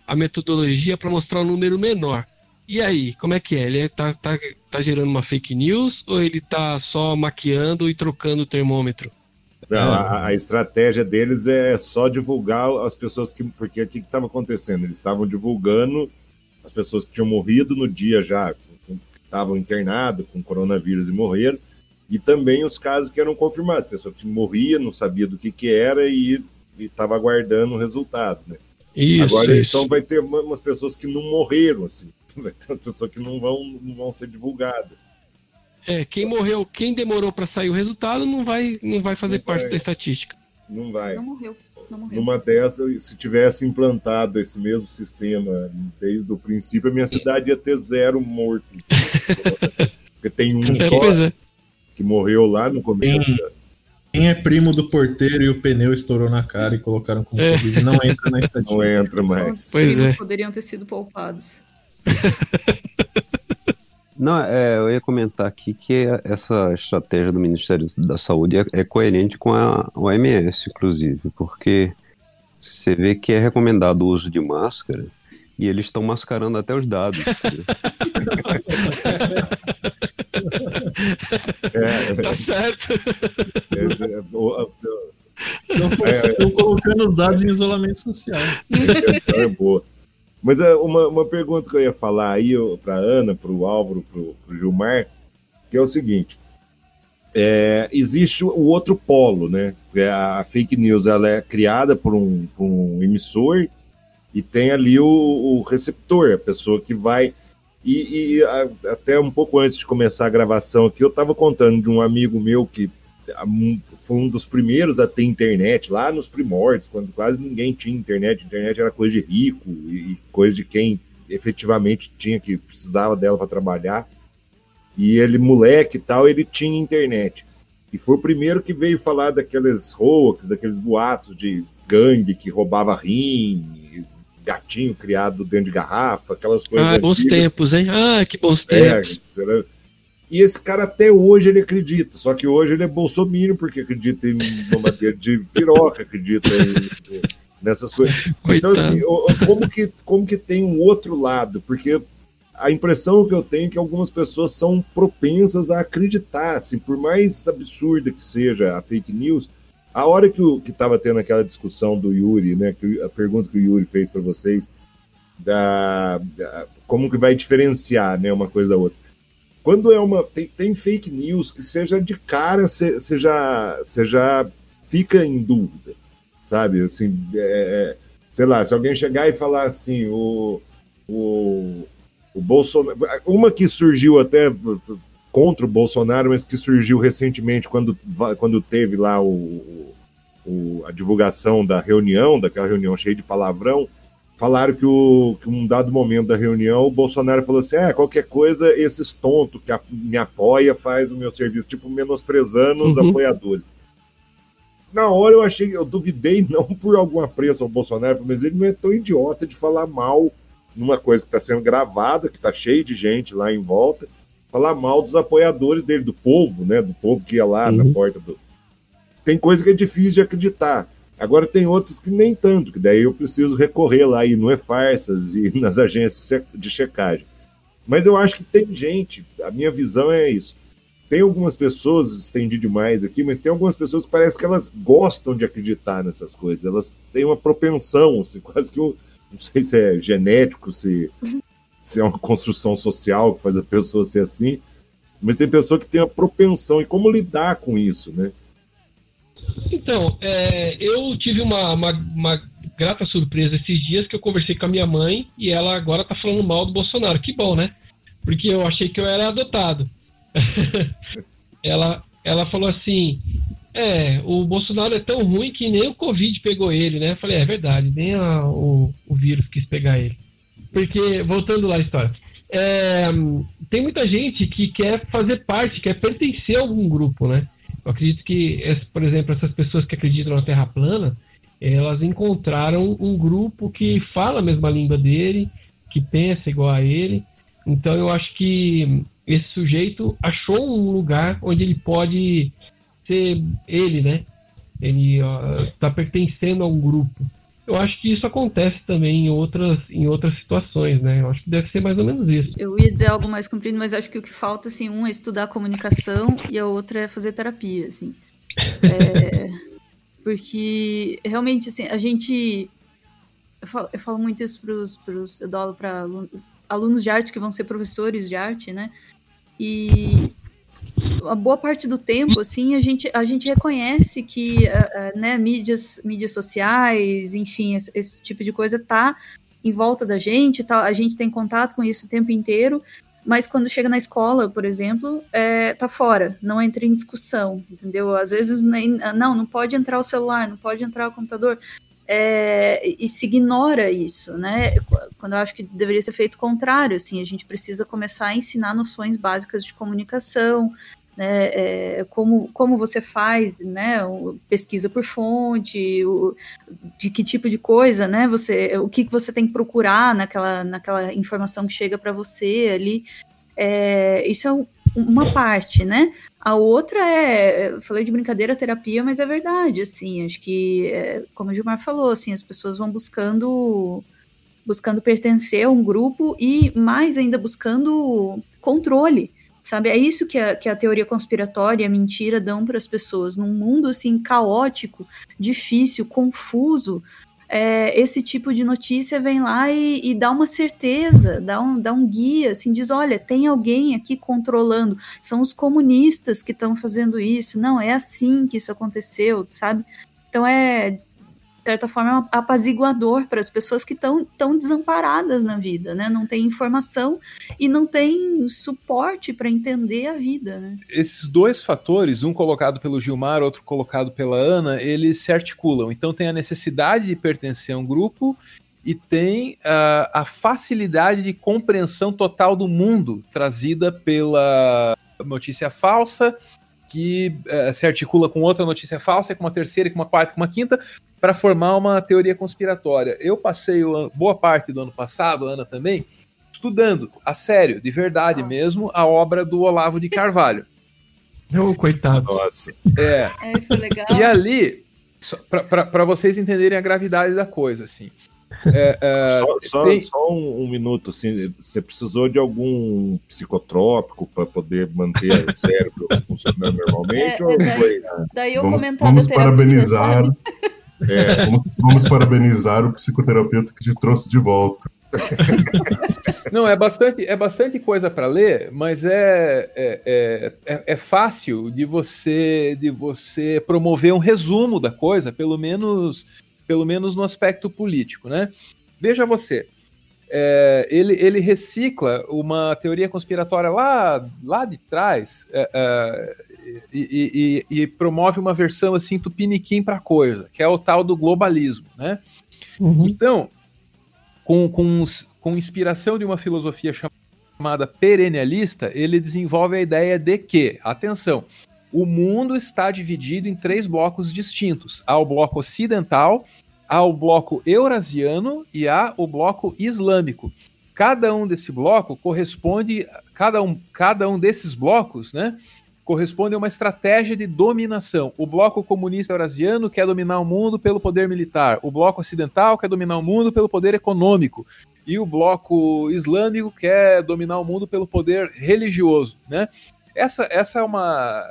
a metodologia para mostrar um número menor. E aí, como é que é? Ele tá, tá, tá gerando uma fake news ou ele tá só maquiando e trocando o termômetro? Não, a, a, estratégia deles é só divulgar as pessoas que. Porque o que estava acontecendo? Eles estavam divulgando as pessoas que tinham morrido no dia já, que estavam internados com coronavírus e morreram, e também os casos que eram confirmados, pessoa que morria, não sabia do que, que era e estava aguardando o resultado, né? Isso, Agora, isso. então vai ter umas pessoas que não morreram, assim. Vai ter umas pessoas que não vão, não vão ser divulgadas. É, quem morreu, quem demorou para sair o resultado não vai, não vai fazer não parte vai. da estatística. Não vai. Não morreu. Não morreu. Numa dessas, se tivesse implantado esse mesmo sistema desde o princípio, a minha cidade ia ter zero morto. Porque tem um é, só. É que morreu lá no começo. Quem, quem, é primo do porteiro e o pneu estourou na cara e colocaram como é. Covid, não entra na estatística. Não entra mais. Os pois é. poderiam ter sido poupados. Não, é, eu ia comentar aqui que essa estratégia do Ministério da Saúde é, é coerente com a OMS, inclusive, porque você vê que é recomendado o uso de máscara e eles estão mascarando até os dados. é, tá certo. Estão colocando os dados em isolamento social. É, é boa. Mas é, uma, uma pergunta que eu ia falar aí para Ana, para o Álvaro, para o Gilmar, que é o seguinte: é, existe o outro polo, né? A fake news ela é criada por um, por um emissor e tem ali o, o receptor, a pessoa que vai. E, e a, até um pouco antes de começar a gravação aqui, eu estava contando de um amigo meu que foi um dos primeiros a ter internet, lá nos primórdios, quando quase ninguém tinha internet. Internet era coisa de rico e, coisa de quem efetivamente tinha que precisava dela para trabalhar. E ele, moleque e tal, ele tinha internet. E foi o primeiro que veio falar daqueles hoax, daqueles boatos de gangue que roubava rim, gatinho criado dentro de garrafa, aquelas coisas. Ah, bons antigas. tempos, hein? Ah, que bons É, tempos. entendeu? E esse cara até hoje ele acredita, só que hoje ele é bolsominion porque acredita em mamadeira de piroca, acredita em, nessas coisas. Então, Coitado. assim, o- o- como que, como que tem um outro lado? Porque a impressão que eu tenho é que algumas pessoas são propensas a acreditar, assim, por mais absurda que seja a fake news, a hora que estava tendo aquela discussão do Yuri, né, que a pergunta que o Yuri fez para vocês, da, da- como que vai diferenciar, né, uma coisa da outra. Quando é uma tem, tem fake news que seja de cara, você já, já fica em dúvida, sabe? Assim, é, é, sei lá, se alguém chegar e falar assim, o, o, o Bolsonaro. Uma que surgiu até contra o Bolsonaro, mas que surgiu recentemente quando, quando teve lá o, o- a divulgação da reunião, daquela reunião cheia de palavrão. Falaram que, o, que um dado momento da reunião, o Bolsonaro falou assim: ah, qualquer coisa, esses tontos que a- me apoia faz o meu serviço, tipo, menosprezando os Uhum. apoiadores. Na hora eu achei, eu duvidei, não por algum apreço ao Bolsonaro, mas ele não é tão idiota de falar mal numa coisa que está sendo gravada, que está cheio de gente lá em volta, falar mal dos apoiadores dele, do povo, né? Do povo que ia lá na Uhum. porta do. Tem coisa que é difícil de acreditar. Agora tem outras que nem tanto, que daí eu preciso recorrer lá e não é farsas e nas agências de checagem. Mas eu acho que tem gente, a minha visão é isso. Tem algumas pessoas, estendi demais aqui, mas tem algumas pessoas que parece que elas gostam de acreditar nessas coisas. Elas têm uma propensão, assim, quase que um, não sei se é genético, se, se é uma construção social que faz a pessoa ser assim, mas tem pessoa que tem a propensão e como lidar com isso, né? Então, é, eu tive uma, uma, uma grata surpresa esses dias que eu conversei com a minha mãe e ela agora tá falando mal do Bolsonaro. Que bom, né? Porque eu achei que eu era adotado. ela, ela falou assim: É, o Bolsonaro é tão ruim que nem o Covid pegou ele, né? Eu falei: É verdade, nem a- o, o vírus quis pegar ele. Porque, voltando lá à história, é, tem muita gente que quer fazer parte, quer pertencer a algum grupo, né? Eu acredito que, por exemplo, essas pessoas que acreditam na Terra plana, elas encontraram um grupo que fala a mesma língua dele, que pensa igual a ele. Então eu acho que esse sujeito achou um lugar onde ele pode ser ele, né? Ele está pertencendo a um grupo. Eu acho que isso acontece também em outras, em outras situações, né? Eu acho que deve ser mais ou menos isso. Eu ia dizer algo mais comprido, mas acho que o que falta, assim, um é estudar comunicação e a outra é fazer terapia, assim. É, porque, realmente, assim, a gente... Eu falo, eu falo muito isso pros, pros... Eu dou aula para alunos de arte que vão ser professores de arte, né? E a boa parte do tempo, assim, a gente, a gente reconhece que, ah, ah, né, mídias, mídias sociais, enfim, esse, esse tipo de coisa tá em volta da gente, tá, a gente tem contato com isso o tempo inteiro, mas quando chega na escola, por exemplo, é, tá fora, não entra em discussão, entendeu? Às vezes, nem, não, não pode entrar o celular, não pode entrar o computador, é, e se ignora isso, né? Quando eu acho que deveria ser feito o contrário, assim, a gente precisa começar a ensinar noções básicas de comunicação, né? É, como, como você faz, né? Pesquisa por fonte, o, de que tipo de coisa, né? Você, o que você tem que procurar naquela, naquela informação que chega para você ali. É, isso é um- uma parte, né? A outra é, falei de brincadeira, terapia, mas é verdade, assim, acho que, é, como o Gilmar falou, assim, as pessoas vão buscando buscando pertencer a um grupo e mais ainda buscando controle, sabe? É isso que a, que a teoria conspiratória e a mentira dão para as pessoas. Num mundo, assim, caótico, difícil, confuso, é, esse tipo de notícia vem lá e, e dá uma certeza, dá um, dá um guia, assim, diz, olha, tem alguém aqui controlando, são os comunistas que estão fazendo isso, não, é assim que isso aconteceu, sabe? Então é, certa forma, é apaziguador para as pessoas que estão tão desamparadas na vida, né? Não tem informação e não tem suporte para entender a vida, né? esses dois fatores, um colocado pelo Gilmar, outro colocado pela Ana, eles se articulam. Então tem a necessidade de pertencer a um grupo e tem ah, a facilidade de compreensão total do mundo trazida pela notícia falsa, que eh, se articula com outra notícia falsa, com uma terceira, com uma quarta, com uma quinta, para formar uma teoria conspiratória. Eu passei boa parte do ano passado, Ana também, estudando, a sério, de verdade mesmo, a obra do Olavo de Carvalho. Oh, coitado. Nossa. É. é foi legal. E ali, para vocês entenderem a gravidade da coisa, assim. É, é, só, só, tem... só um, um, minuto, assim, você precisou de algum psicotrópico para poder manter o cérebro funcionando normalmente? É, ou daí, foi... daí eu vamos, vamos parabenizar. É. Vamos, vamos, parabenizar o psicoterapeuta que te trouxe de volta. Não, é bastante, é bastante coisa para ler, mas é, é, é, é, fácil de você de você promover um resumo da coisa, pelo menos pelo menos no aspecto político, né? Veja você, é, ele, ele recicla uma teoria conspiratória lá, lá de trás é, é, e, e, e, promove uma versão assim tupiniquim para coisa, que é o tal do globalismo, né? Uhum. Então, com, com, com inspiração de uma filosofia chamada perennialista, ele desenvolve a ideia de que, atenção, o mundo está dividido em três blocos distintos: há o bloco ocidental, há o bloco eurasiano e há o bloco islâmico. Cada um desse bloco corresponde, cada um, cada um desses blocos, né, corresponde a uma estratégia de dominação. O bloco comunista eurasiano quer dominar o mundo pelo poder militar, o bloco ocidental quer dominar o mundo pelo poder econômico, e o bloco islâmico quer dominar o mundo pelo poder religioso, né? Essa, essa é uma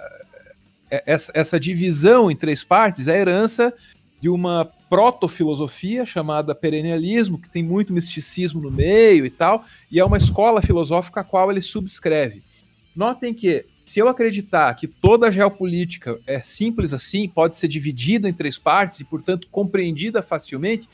é, essa, essa divisão em três partes é herança de uma proto-filosofia chamada perennialismo, que tem muito misticismo no meio e tal, e é uma escola filosófica a qual ele subscreve. Notem que, se eu acreditar que toda a geopolítica é simples assim, pode ser dividida em três partes e, portanto, compreendida facilmente,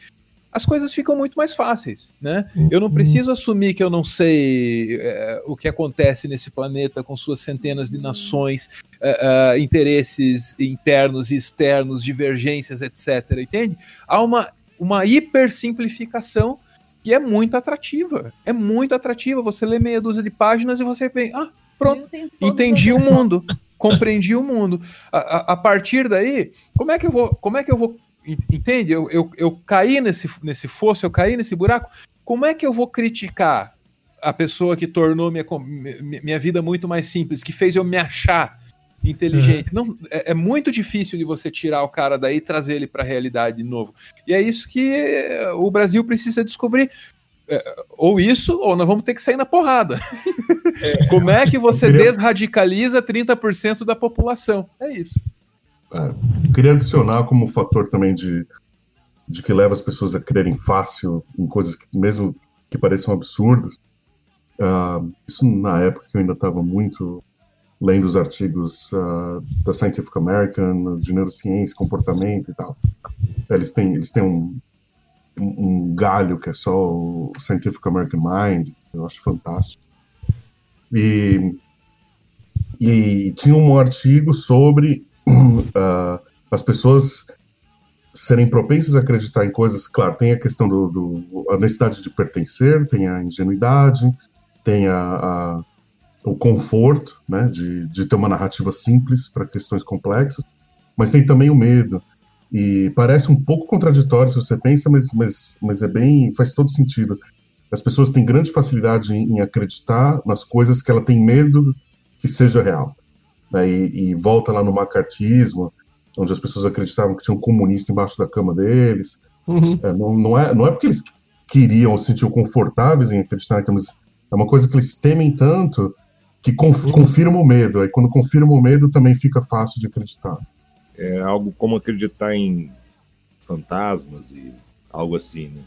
as coisas ficam muito mais fáceis, né? Eu não uhum. preciso assumir que eu não sei é, o que acontece nesse planeta com suas centenas de nações, é, é, interesses internos e externos, divergências, etc. Entende? Há uma, uma hipersimplificação que é muito atrativa. É muito atrativa. Você lê meia dúzia de páginas e você pensa, ah, pronto, entendi o mundo, compreendi o mundo. A, a, a partir daí, como é que eu vou, como é que eu vou Entende? Eu, eu, eu caí nesse, nesse fosso, eu caí nesse buraco. Como é que eu vou criticar a pessoa que tornou minha, minha vida muito mais simples, que fez eu me achar inteligente? Uhum. Não, é, é, muito difícil de você tirar o cara daí e trazer ele para a realidade de novo. E é isso que o Brasil precisa descobrir. É, ou isso, ou nós vamos ter que sair na porrada. É, Como é que você queria... desradicaliza 30% da população? É isso. É, queria adicionar como fator também de, de que leva as pessoas a crerem fácil em coisas que, mesmo que pareçam absurdas. Uh, isso na época que eu ainda estava muito lendo os artigos uh, da Scientific American, de neurociência, comportamento e tal. Eles têm, eles têm um, um, galho que é só o Scientific American Mind, eu acho fantástico. E, e tinha um artigo sobre uh, as pessoas serem propensas a acreditar em coisas, claro, tem a questão do, do a necessidade de pertencer, tem a ingenuidade, tem a, a o conforto, né, de, de ter uma narrativa simples para questões complexas, mas tem também o medo. E parece um pouco contraditório se você pensa, mas, mas, mas é bem, faz todo sentido. As pessoas têm grande facilidade em, em acreditar nas coisas que ela tem medo que seja real né, e, e, volta lá no macartismo, onde as pessoas acreditavam que tinha um comunista embaixo da cama deles. Uhum. É, não, não, é, não é porque eles queriam se sentiam confortáveis em acreditar naquilo, mas é uma coisa que eles temem tanto que conf, uhum. confirma o medo. Aí quando confirma o medo também fica fácil de acreditar. É algo como acreditar em fantasmas e algo assim, né?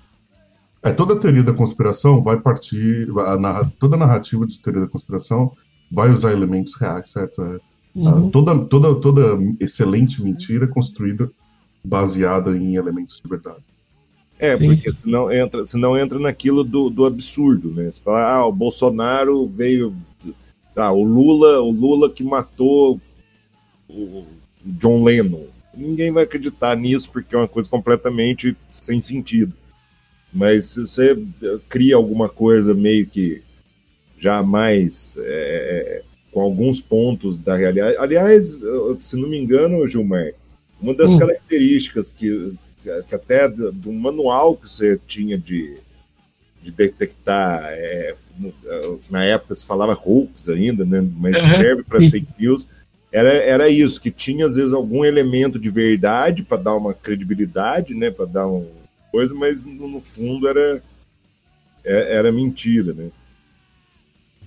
É, toda a teoria da conspiração vai partir, a narra, toda a narrativa de teoria da conspiração vai usar elementos reais, certo? É, Uhum. Uh, toda, toda, toda excelente mentira construída baseada em elementos de verdade. É, porque senão entra, senão entra naquilo do, do absurdo, né? Você fala, ah, o Bolsonaro veio. Ah, o Lula, o Lula que matou o John Lennon. Ninguém vai acreditar nisso porque é uma coisa completamente sem sentido. Mas se você cria alguma coisa meio que já mais é, com alguns pontos da realidade. Aliás, se não me engano, Gilmar, uma das hum. características que que até do, manual que você tinha de, de detectar, é, na época se falava hoax ainda, né? mas serve para fake news, era, era isso, que tinha às vezes algum elemento de verdade para dar uma credibilidade, né? para dar uma coisa, mas no, fundo era, é, era mentira, né?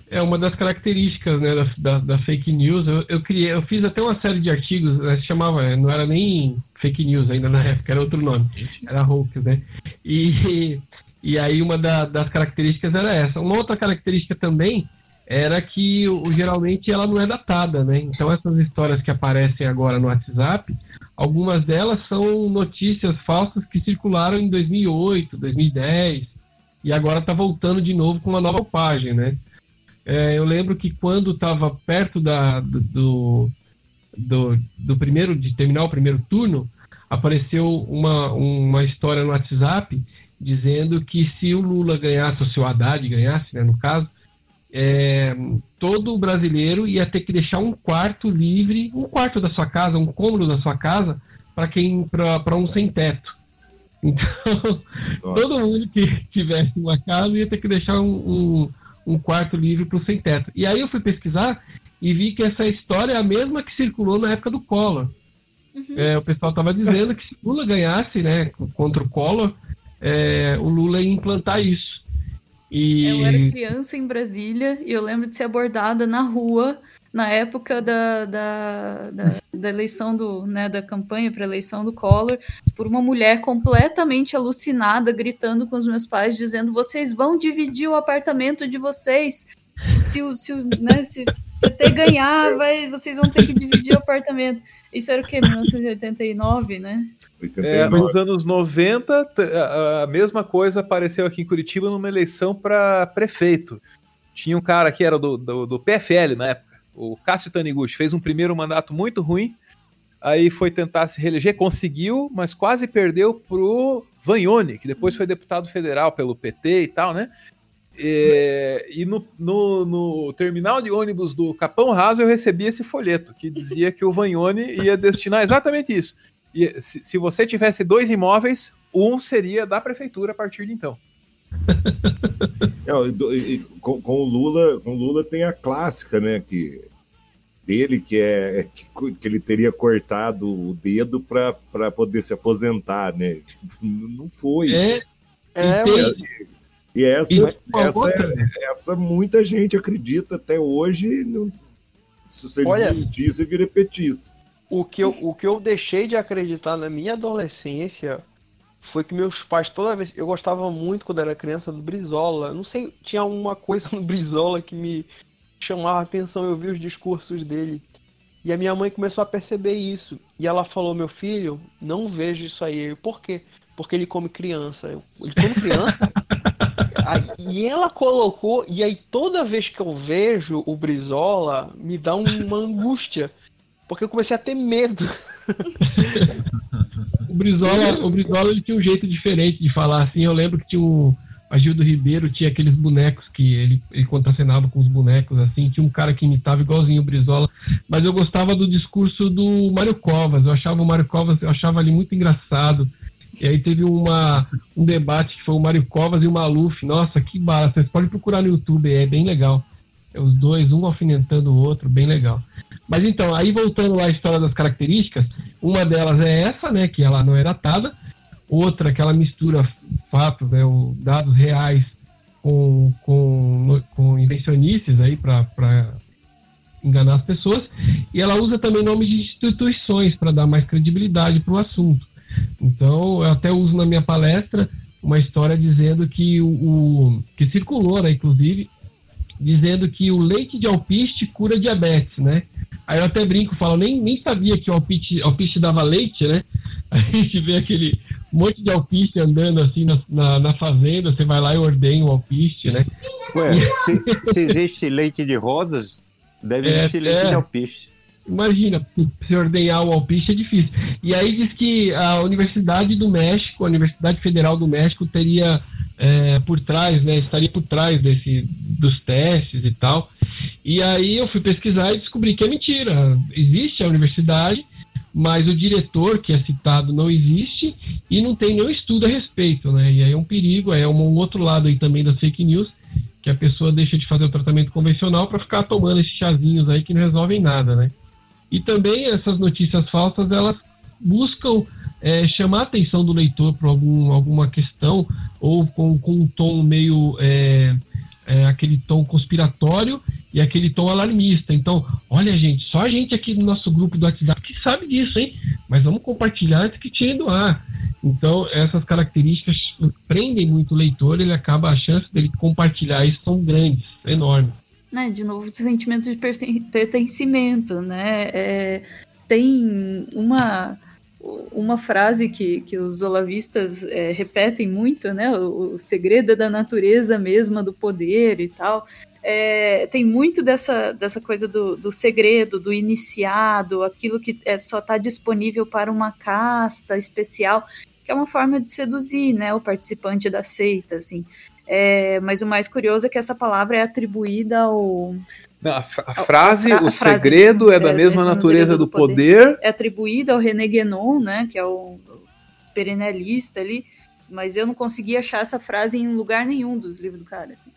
é uma das características né, da, da, da fake news. Eu, eu, criei, eu fiz até uma série de artigos, né, chamava, não era nem fake news ainda na época, era outro nome, era hoax, né? E, e aí uma da, das características era essa. Uma outra característica também era que o, geralmente ela não é datada, né? Então essas histórias que aparecem agora no WhatsApp, algumas delas são notícias falsas que circularam em 2008, 2010 e agora está voltando de novo com uma nova página, né? É, eu lembro que quando estava perto da, do, do, do, primeiro, de terminar o primeiro turno, apareceu uma, uma história no WhatsApp dizendo que se o Lula ganhasse, ou se o Haddad ganhasse, né, no caso, é, todo brasileiro ia ter que deixar um quarto livre, um quarto da sua casa, um cômodo da sua casa, para quem para um sem teto. Então, Nossa. todo mundo que tivesse uma casa ia ter que deixar um, um um quarto livre para o sem teto. E aí eu fui pesquisar e vi que essa história é a mesma que circulou na época do Collor. Uhum. É, o pessoal estava dizendo que se Lula ganhasse né, contra o Collor, é, o Lula ia implantar isso. E... Eu era criança em Brasília e eu lembro de ser abordada na rua na época da, da, da, da eleição do, né, da campanha para eleição do Collor, por uma mulher completamente alucinada, gritando com os meus pais, dizendo: vocês vão dividir o apartamento de vocês. Se o, se né, se o PT ganhar, vai, vocês vão ter que dividir o apartamento. Isso era o que? 1989, né? É, nos anos 90, a mesma coisa apareceu aqui em Curitiba numa eleição para prefeito. Tinha um cara que era do, do, do PFL na época o Cássio Taniguchi fez um primeiro mandato muito ruim, aí foi tentar se reeleger, conseguiu, mas quase perdeu pro Vagnoni, que depois foi deputado federal pelo PT e tal, né? E, e no, no, no, terminal de ônibus do Capão Raso eu recebi esse folheto que dizia que o Vagnoni ia destinar exatamente isso. E se, se você tivesse dois imóveis, um seria da prefeitura a partir de então. É, com, com, o Lula, com o Lula tem a clássica, né, que dele que é que, que ele teria cortado o dedo para poder se aposentar, né? Tipo, não foi. É, é e essa, e, essa, essa muita gente acredita até hoje. Não, se você Olha, desmentir, você vira petista. O que, eu, o que eu deixei de acreditar na minha adolescência foi que meus pais, toda vez. Eu gostava muito quando era criança do Brizola. Não sei, tinha uma coisa no Brizola que me chamava a atenção. Eu vi os discursos dele. E a minha mãe começou a perceber isso. E ela falou: Meu filho, não vejo isso aí. Eu, Por quê? Porque ele come criança. Eu, ele come criança? aí, e ela colocou. E aí toda vez que eu vejo o Brizola, me dá uma angústia. Porque eu comecei a ter medo. o Brizola, o Brizola ele tinha um jeito diferente de falar assim. Eu lembro que tinha um. A Gildo Ribeiro tinha aqueles bonecos que ele, ele contracenava com os bonecos, assim. Tinha um cara que imitava igualzinho o Brizola. Mas eu gostava do discurso do Mário Covas. Eu achava o Mário Covas, eu achava ali muito engraçado. E aí teve uma, um debate que foi o Mário Covas e o Maluf. Nossa, que bala. Vocês podem procurar no YouTube, é bem legal. É os dois, um alfinetando o outro, bem legal. Mas então, aí voltando lá à história das características, uma delas é essa, né, que ela não é datada, outra que ela mistura fatos, né, dados reais com, com, com invencionices aí para enganar as pessoas, e ela usa também nomes de instituições para dar mais credibilidade para o assunto. Então, eu até uso na minha palestra uma história dizendo que o, o que circulou, né, inclusive, dizendo que o leite de alpiste cura diabetes, né? Aí eu até brinco, falo, nem, nem sabia que o alpiste, alpiste dava leite, né? a gente vê aquele monte de alpiste andando assim na, na, na fazenda, você vai lá e ordenha o alpiste, né? Ué, se, se, existe leite de rosas, deve é, existir leite é, de alpiste. Imagina, se ordenhar o alpiste é difícil. E aí diz que a Universidade do México, a Universidade Federal do México, teria é, por trás, né? Estaria por trás desse, dos testes e tal. E aí eu fui pesquisar e descobri que é mentira. Existe a universidade, mas o diretor que é citado não existe e não tem nenhum estudo a respeito, né? E aí é um perigo, é um outro lado aí também das fake news, que a pessoa deixa de fazer o tratamento convencional para ficar tomando esses chazinhos aí que não resolvem nada, né? E também essas notícias falsas, elas buscam é, chamar a atenção do leitor para algum, alguma questão ou com, com um tom meio é, é, aquele tom conspiratório e aquele tom alarmista. Então, olha, gente, só a gente aqui no nosso grupo do WhatsApp que sabe disso, hein? Mas vamos compartilhar antes que tire do ar. Então, essas características prendem muito o leitor, ele acaba, a chance dele compartilhar isso são grandes, enormes. Né, de novo, sentimentos de pertencimento, né? É, tem uma uma frase que, que os olavistas é, repetem muito, né? O, o, segredo é da natureza mesma do poder e tal. É, tem muito dessa, dessa coisa do, do segredo, do iniciado, aquilo que é, só está disponível para uma casta especial, que é uma forma de seduzir né, o participante da seita, assim. É, mas o mais curioso é que essa palavra é atribuída ao, não, a, a, frase, a, a, o frase, segredo é da é, mesma natureza do poder. poder. É atribuída ao René Guénon, né, que é o perennialista ali, mas eu não consegui achar essa frase em lugar nenhum dos livros do cara. Assim.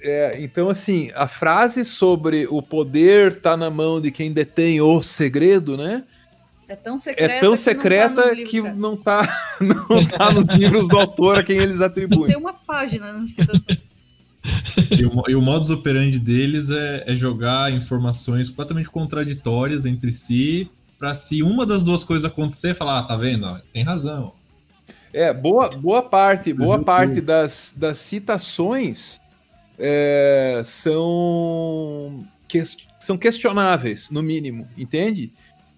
É, então, assim, a frase sobre o poder tá na mão de quem detém o segredo, né? É tão secreta, é tão secreta que, não tá, não tá, nos livros do autor a quem eles atribuem. Tem uma página na citação. E o, e o modus operandi deles é, é, jogar informações completamente contraditórias entre si, para se uma das duas coisas acontecer, falar, ah, tá vendo? Tem razão. É, boa, boa parte, boa parte das, das citações é, são, que, são questionáveis, no mínimo, entende?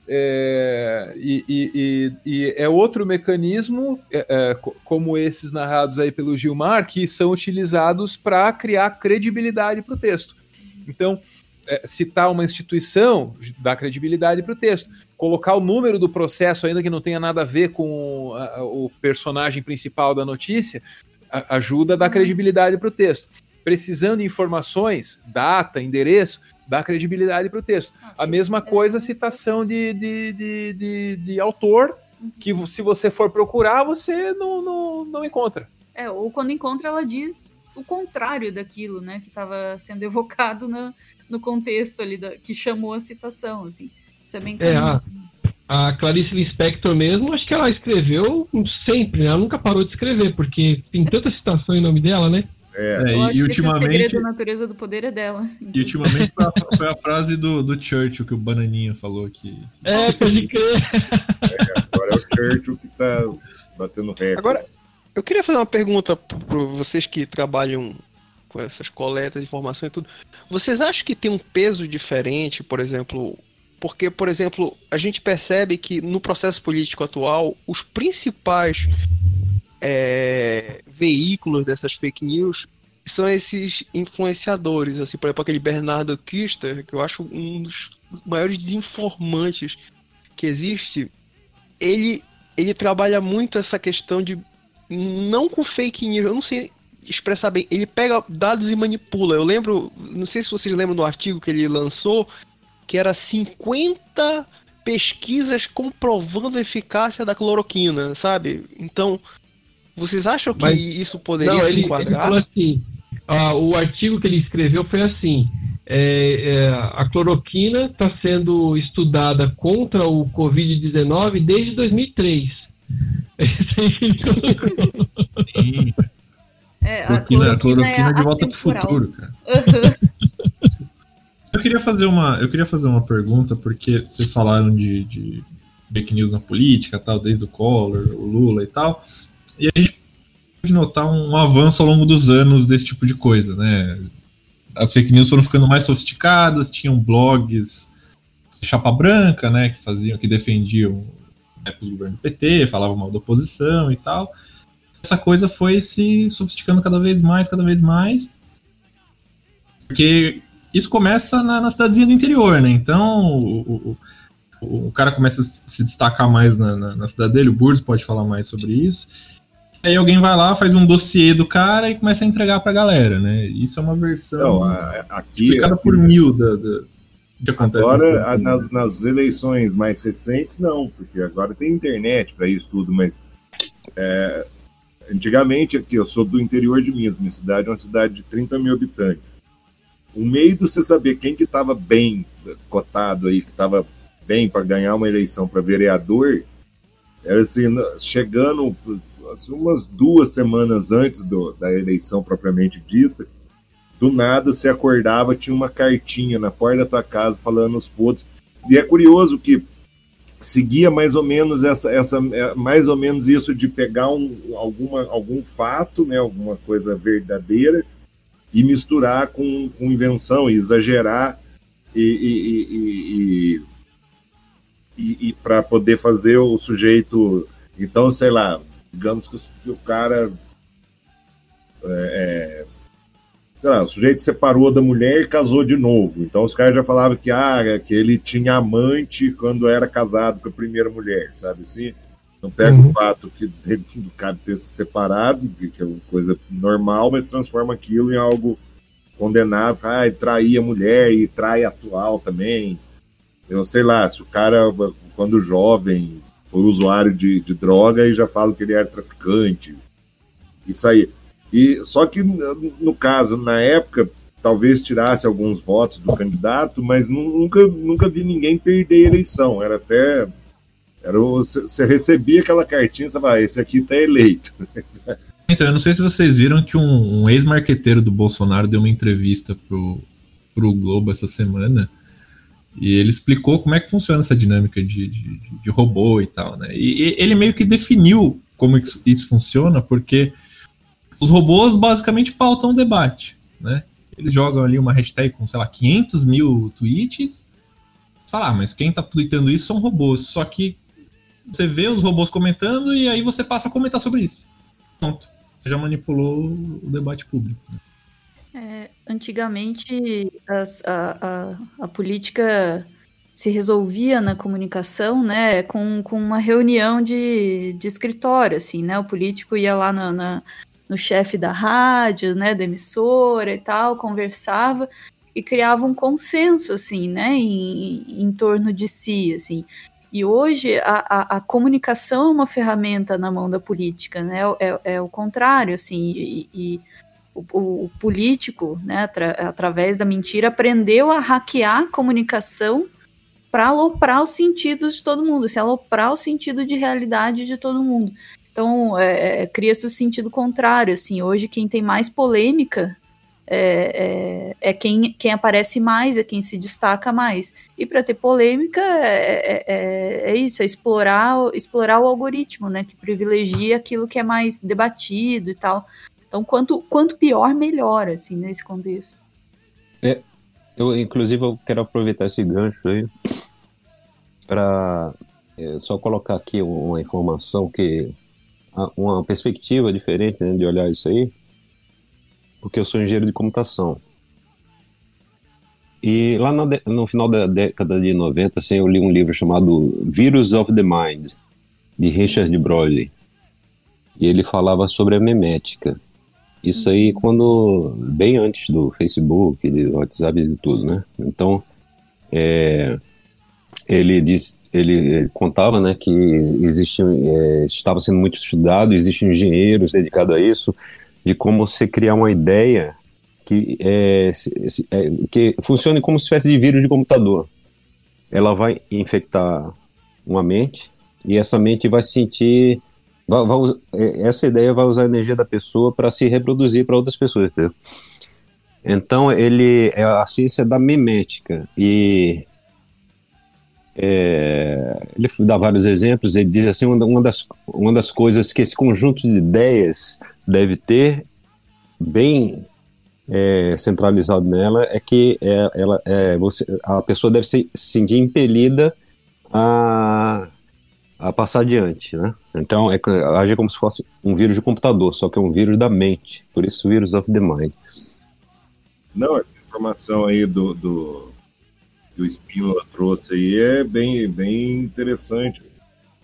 É, e, e, e, é outro mecanismo, é, é, como esses narrados aí pelo Gilmar, que são utilizados para criar credibilidade para o texto. Então, é, citar uma instituição dá credibilidade para o texto. Colocar o número do processo, ainda que não tenha nada a ver com a, o personagem principal da notícia, a, ajuda a dar credibilidade para o texto. Precisando de informações, data, endereço, dá credibilidade para o texto. Ah, a mesma coisa, citação de, de, de, de, de autor, que se você for procurar, você não, não, não encontra. É, ou quando encontra, ela diz o contrário daquilo, né, que estava sendo evocado no, no contexto ali, da, que chamou a citação, assim. Isso é bem é, a, a Clarice Lispector mesmo, acho que ela escreveu sempre, né? Ela nunca parou de escrever, porque tem tanta citação em nome dela, né? É, é e, ultimamente. a natureza do poder é dela. E ultimamente foi a, foi a, frase do, do Churchill que o Bananinha falou aqui. É, pode crer. É, agora é o Churchill que tá batendo recorde. Agora, eu queria fazer uma pergunta para vocês que trabalham com essas coletas de informação e tudo. Vocês acham que tem um peso diferente, por exemplo? Porque, por exemplo, a gente percebe que no processo político atual, os principais é, veículos dessas fake news são esses influenciadores, assim, por exemplo, aquele Bernardo Kister, que eu acho um dos maiores desinformantes que existe. Ele, ele trabalha muito essa questão de não com fake news, eu não sei expressar bem, ele pega dados e manipula. Eu lembro, não sei se vocês lembram do artigo que ele lançou, que era 50 pesquisas comprovando a eficácia da cloroquina, sabe? Então, vocês acham que Mas, isso poderia não, se ele, enquadrar? Ele assim, o artigo que ele escreveu foi assim: é, é, a cloroquina está sendo estudada contra o Covid-19 desde 2003. Sim. É, a cloroquina, a cloroquina é, é de volta para o futuro, cara. Uhum. Eu queria fazer uma, eu queria fazer uma pergunta porque vocês falaram de, de fake news na política, tal, desde o Collor, o Lula e tal. E a gente pode notar um avanço ao longo dos anos desse tipo de coisa, né? As fake news foram ficando mais sofisticadas, tinham blogs chapa branca, né, que faziam, que defendiam né, os governos do PT, falavam mal da oposição e tal. Essa coisa foi se sofisticando cada vez mais, cada vez mais, porque isso começa na, na cidadezinha do interior, né? Então o, o, o cara começa a se destacar mais na, na, na cidade dele, o Burns pode falar mais sobre isso Aí alguém vai lá, faz um dossiê do cara e começa a entregar pra galera, né? Isso é uma versão Não, aqui, por mil da, da, Agora, nas, nas, eleições mais recentes, não, porque agora tem internet para isso tudo, mas é, antigamente aqui, eu sou do interior de Minas, minha cidade é uma cidade de 30 mil habitantes. O meio de você saber quem que estava bem cotado aí, que estava bem para ganhar uma eleição para vereador, era assim, chegando assim, umas duas semanas antes do, da eleição propriamente dita, do nada você acordava, tinha uma cartinha na porta da tua casa falando os podres. E é curioso que seguia mais ou menos essa, essa é, mais ou menos isso de pegar um, alguma, algum fato, né, alguma coisa verdadeira e misturar com, com invenção, e exagerar e, e, e, e, e para poder fazer o sujeito. Então, sei lá, digamos que o, cara é, é lá, o sujeito separou da mulher e casou de novo. Então os caras já falavam que, ah, que ele tinha amante quando era casado com a primeira mulher, sabe assim? Então pega uhum. o fato que do cara ter se separado, que é uma coisa normal, mas transforma aquilo em algo condenável. Ah, traía a mulher e trai atual também. Eu sei lá, se o cara, quando jovem, foi usuário de, de droga e já fala que ele era traficante. Isso aí. E só que no caso, na época, talvez tirasse alguns votos do candidato, mas nunca, nunca vi ninguém perder a eleição. Era até era você recebia aquela cartinha, você vai, ah, esse aqui está eleito. Então, eu não sei se vocês viram que um, um ex-marqueteiro do Bolsonaro deu uma entrevista pro, pro Globo essa semana e ele explicou como é que funciona essa dinâmica de, de, de robô e tal, né? E, ele meio que definiu como isso, isso funciona, porque os robôs basicamente pautam o debate, né? Eles jogam ali uma hashtag com, sei lá, 500 mil tweets. Falar, ah, mas quem tá tweetando isso são robôs. Só que você vê os robôs comentando e aí você passa a comentar sobre isso. Pronto. Você já manipulou o debate público. Né? É, antigamente, as, a, a, a, política se resolvia na comunicação, né, com, com uma reunião de, de escritório, assim, né, o político ia lá na, na no chefe da rádio, né, da emissora e tal, conversava e criava um consenso, assim, né, em, em torno de si, assim. E hoje a, a, a, comunicação é uma ferramenta na mão da política, né, é, é o contrário, assim, e, e o, o, político, né, atra, através da mentira, aprendeu a hackear a comunicação para aloprar os sentidos de todo mundo, se aloprar o sentido de realidade de todo mundo. Então, é, é, cria-se o sentido contrário, assim, hoje quem tem mais polêmica é, é, é, quem, quem aparece mais, é quem se destaca mais. E para ter polêmica é, é, é, isso, é explorar, explorar o algoritmo, né, que privilegia aquilo que é mais debatido e tal. Então, quanto, quanto pior, melhor, assim, nesse contexto. É, eu, inclusive, eu quero aproveitar esse gancho aí para é, só colocar aqui uma informação que uma perspectiva diferente né, de olhar isso aí, porque eu sou engenheiro de computação. E lá no final da década de 90, assim, eu li um livro chamado Virus of the Mind, de Richard Broly. E ele falava sobre a memética. Isso aí quando bem antes do Facebook, do WhatsApp e de tudo, né? Então, é, ele diz, ele contava, né, que existe, é, estava sendo muito estudado, existem engenheiros dedicados a isso, de como você criar uma ideia que é, é, que funcione como uma espécie de vírus de computador. Ela vai infectar uma mente e essa mente vai sentir, vai, vai, é, essa ideia vai usar a energia da pessoa para se reproduzir para outras pessoas, entendeu? Então ele é a ciência da memética e é, ele dá vários exemplos, ele diz assim, uma das, uma das coisas que esse conjunto de ideias deve ter bem é, centralizado nela é que é, ela, é, você, a pessoa deve se sentir impelida a, a passar adiante, né? Então, é, agir como se fosse um vírus de computador, só que é um vírus da mente, por isso vírus of the mind. Não, essa informação aí do, do que o trouxe aí é bem, bem interessante.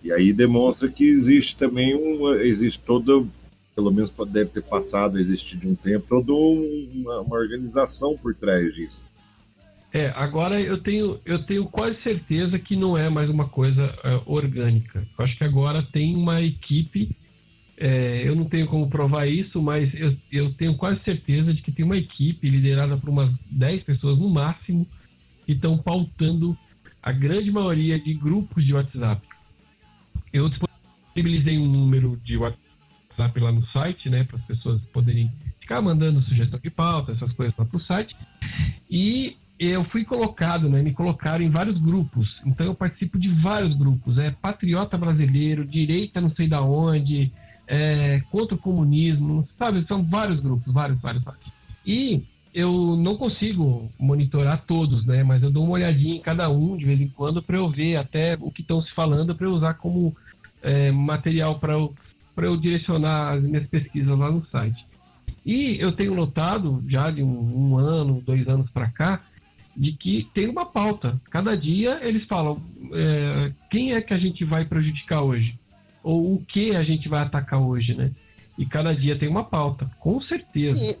E aí demonstra que existe também uma, existe toda, pelo menos deve ter passado a existir de um tempo, toda uma, uma organização por trás disso. É, agora eu tenho, eu tenho quase certeza que não é mais uma coisa uh, orgânica. Eu acho que agora tem uma equipe, é, eu não tenho como provar isso, mas eu, eu tenho quase certeza de que tem uma equipe liderada por umas 10 pessoas no máximo que estão pautando a grande maioria de grupos de WhatsApp. Eu disponibilizei um número de WhatsApp lá no site, né, para as pessoas poderem ficar mandando sugestão de pauta, essas coisas lá para o site. E eu fui colocado, né, me colocaram em vários grupos. Então eu participo de vários grupos. É patriota brasileiro, direita não sei da onde, é, contra o comunismo, sabe? São vários grupos, vários, vários, vários. E eu não consigo monitorar todos, né? Mas eu dou uma olhadinha em cada um de vez em quando para eu ver até o que estão se falando para eu usar como é, material para eu, eu direcionar as minhas pesquisas lá no site. E eu tenho notado já de um, um ano, dois anos para cá, de que tem uma pauta. Cada dia eles falam é, quem é que a gente vai prejudicar hoje ou o que a gente vai atacar hoje, né? E cada dia tem uma pauta, com certeza.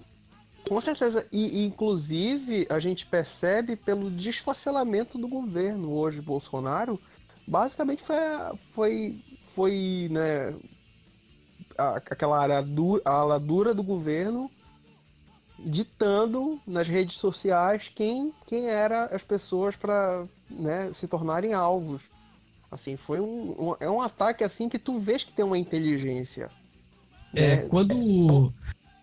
Com certeza. E, inclusive, a gente percebe pelo desfacelamento do governo hoje, Bolsonaro, basicamente foi, foi, foi né, aquela área dura, a ala dura do governo ditando nas redes sociais quem, quem era as pessoas para né, se tornarem alvos. Assim, foi um, um, é um ataque assim que tu vês que tem uma inteligência. É, né? quando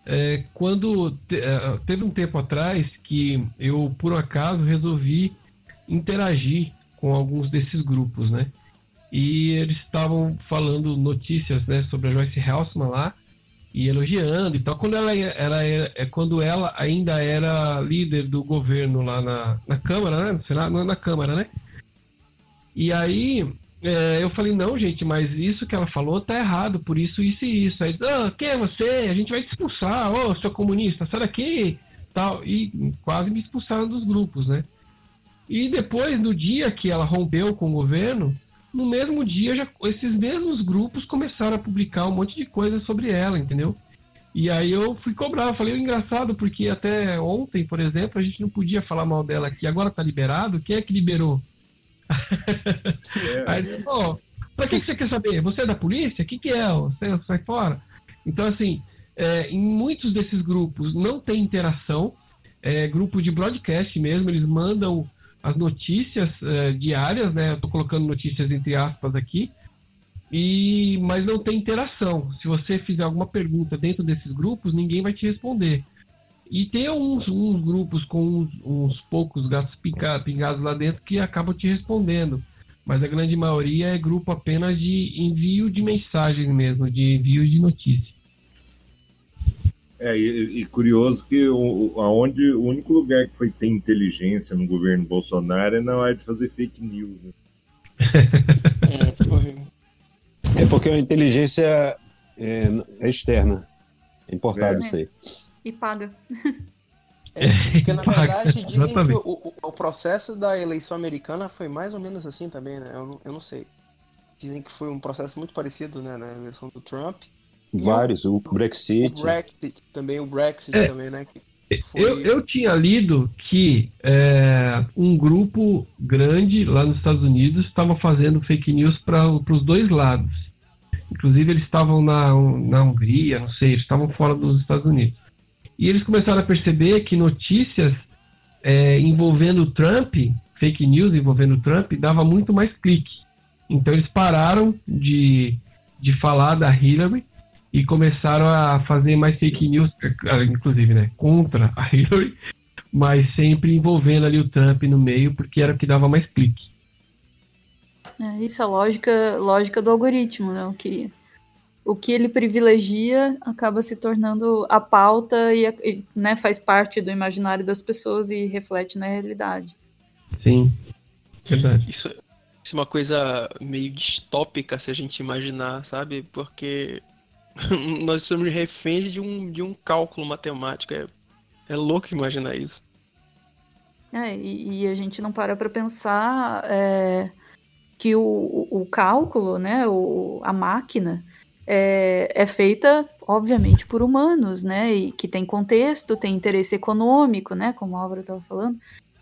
é, quando te, é, teve um tempo atrás que eu, por acaso, resolvi interagir com alguns desses grupos, né? E eles estavam falando notícias, né, sobre a Joyce Helsman lá e elogiando e tal. Quando ela, ela é quando ela ainda era líder do governo lá na, na Câmara, né? Sei lá, na Câmara, né? E aí é, eu falei, não, gente, mas isso que ela falou tá errado, por isso, isso e isso. Aí, ah, quem é você? A gente vai te expulsar, ô, oh, seu comunista, sai daqui, tal. E quase me expulsaram dos grupos, né? E depois, no dia que ela rompeu com o governo, no mesmo dia, já, esses mesmos grupos começaram a publicar um monte de coisa sobre ela, entendeu? E aí eu fui cobrar, eu falei, engraçado, porque até ontem, por exemplo, a gente não podia falar mal dela aqui, agora tá liberado, quem é que liberou? É, Aí, pô, pra que, que você quer saber? Você é da polícia? O que, que é? Você sai fora? Então, assim, é, em muitos desses grupos não tem interação. É, grupo de broadcast mesmo, eles mandam as notícias é, diárias, né? Tô colocando notícias entre aspas aqui. E, mas não tem interação. Se você fizer alguma pergunta dentro desses grupos, ninguém vai te responder. E tem uns, uns grupos com uns, uns poucos gatos pingados lá dentro que acabam te respondendo. Mas a grande maioria é grupo apenas de envio de mensagens mesmo, de envio de notícias. É, e, e, curioso que o, aonde o único lugar que foi ter inteligência no governo Bolsonaro é na hora de fazer fake news. Né? é, porque a inteligência é, é externa. É importado é. isso aí. E paga. É, porque na verdade dizem que o, o, o, processo da eleição americana foi mais ou menos assim também, né? Eu não, eu não sei. Dizem que foi um processo muito parecido, né, na eleição do Trump. Vários, o, o Brexit. O Brexit, também o Brexit é, também, né? Foi... Eu, eu tinha lido que é, um grupo grande lá nos Estados Unidos estava fazendo fake news para os dois lados. Inclusive eles estavam na, na Hungria, não sei, eles estavam fora dos Estados Unidos. E eles começaram a perceber que notícias é, envolvendo o Trump, fake news envolvendo o Trump, dava muito mais clique. Então eles pararam de, de falar da Hillary e começaram a fazer mais fake news, é, inclusive, né, contra a Hillary, mas sempre envolvendo ali o Trump no meio, porque era o que dava mais clique. É, isso é lógica, lógica do algoritmo, né? O que o que ele privilegia acaba se tornando a pauta e, e né, faz parte do imaginário das pessoas e reflete na realidade. Sim, verdade. Isso, isso é uma coisa meio distópica se a gente imaginar, sabe? Porque nós somos reféns de um, de um cálculo matemático. É, é louco imaginar isso. É, e, e a gente não para para pensar é, que o, o, cálculo, né, o, a máquina, é, é, feita, obviamente, por humanos, né? E que tem contexto, tem interesse econômico, né? Como a Álvaro estava falando.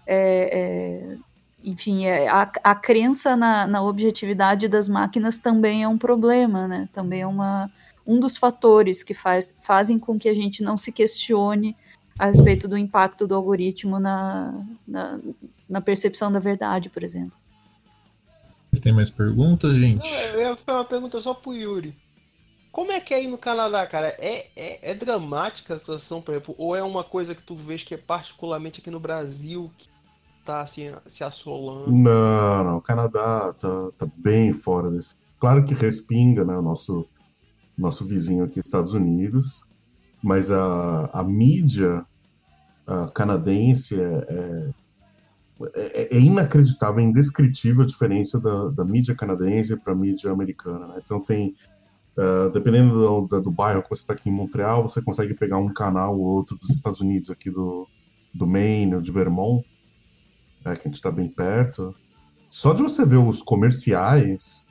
é, é, enfim, é, a, a crença na, na objetividade das máquinas também é um problema, né? Também é uma, um dos fatores que faz, fazem com que a gente não se questione a respeito do impacto do algoritmo na, na, na percepção da verdade, por exemplo. Tem mais perguntas, gente? eu ia fazer uma pergunta só pro Yuri. Como é que é aí no Canadá, cara? É, é, é, dramática a situação, por exemplo? Ou é uma coisa que tu vês que é particularmente aqui no Brasil que tá assim, se assolando? Não, não. O Canadá tá, tá bem fora desse. Claro que respinga, né? O nosso, nosso vizinho aqui, Estados Unidos. Mas a, a mídia a canadense é, é é, é, inacreditável, é indescritível a diferença da, da mídia canadense para a mídia americana. Né? Então tem, uh, dependendo do, do, bairro que você está aqui em Montreal, você consegue pegar um canal ou outro dos Estados Unidos, aqui do, do Maine ou de Vermont, é, que a gente está bem perto. Só de você ver os comerciais,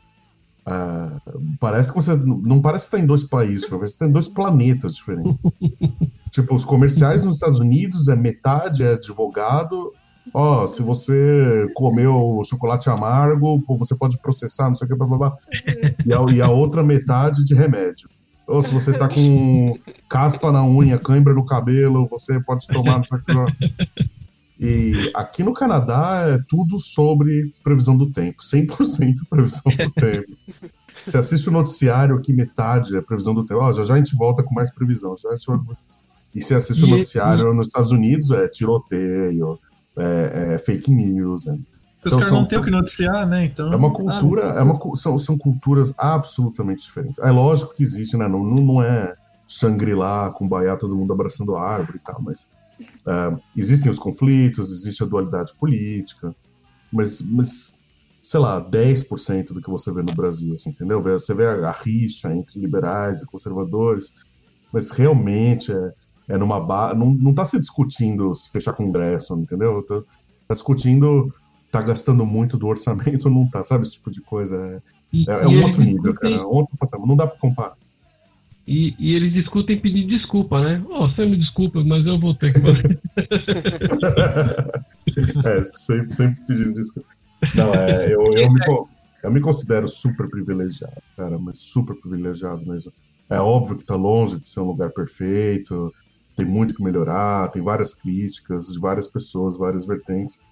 uh, parece que você não parece estar tá em dois países, parece que está em dois planetas diferentes. tipo, os comerciais nos Estados Unidos é metade é advogado ó, oh, se você comeu chocolate amargo, você pode processar, não sei o que, blá, blá, blá. E a, e a outra metade de remédio. Ou se você tá com caspa na unha, cãibra no cabelo, você pode tomar, não sei o que. E aqui no Canadá é tudo sobre previsão do tempo, 100% previsão do tempo. Você assiste o noticiário aqui, metade é previsão do tempo. Ó, oh, já já a gente volta com mais previsão. Já, já... E você assiste o noticiário nos Estados Unidos, é tiroteio, é, é fake news. Os então, caras não têm o que noticiar, né? Então, é uma cultura, ah, é uma, são, são culturas absolutamente diferentes. É lógico que existe, né? Não, não é Shangri-La com Baiá, todo mundo abraçando a árvore e tal, mas é, existem os conflitos, existe a dualidade política, mas, mas sei lá, 10% do que você vê no Brasil, assim, entendeu? Você vê a, a rixa entre liberais e conservadores, mas realmente é, é numa ba... não, não tá se discutindo se fechar congresso, entendeu? Tá, tá discutindo, tá gastando muito do orçamento, não tá, sabe? Esse tipo de coisa. É, e, é, é um outro nível, cara. É outro patamar. Não dá pra comparar. E, e, eles discutem pedir desculpa, né? Oh, você me desculpa, mas eu vou ter que fazer. é, sempre, sempre pedindo desculpa. Não, é, eu, eu, me, eu me considero super privilegiado, cara, mas super privilegiado mesmo. É óbvio que tá longe de ser um lugar perfeito, tem muito que melhorar, tem várias críticas de várias pessoas, várias vertentes.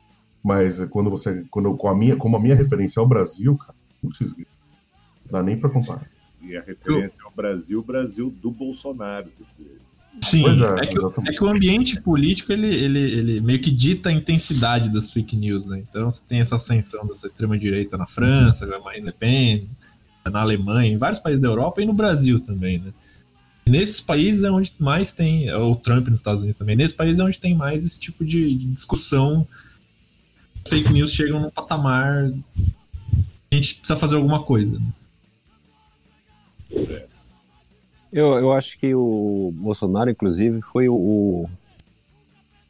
Mas quando você, quando com a minha, como a minha referência ao Brasil, cara, putz, dá nem para comparar. E a referência ao Brasil, Brasil do Bolsonaro. Sim, é, é, que, é, que, o ambiente político ele, ele, ele meio que dita a intensidade das fake news, né? Então você tem essa ascensão dessa extrema-direita na França, na Marine Le Pen, na Alemanha, em vários países da Europa e no Brasil também, né? nesses países é onde mais tem, o Trump nos Estados Unidos também, nesses países é onde tem mais esse tipo de, de discussão. Fake news chegam num patamar. A gente precisa fazer alguma coisa. Eu, eu acho que o Bolsonaro, inclusive, foi o,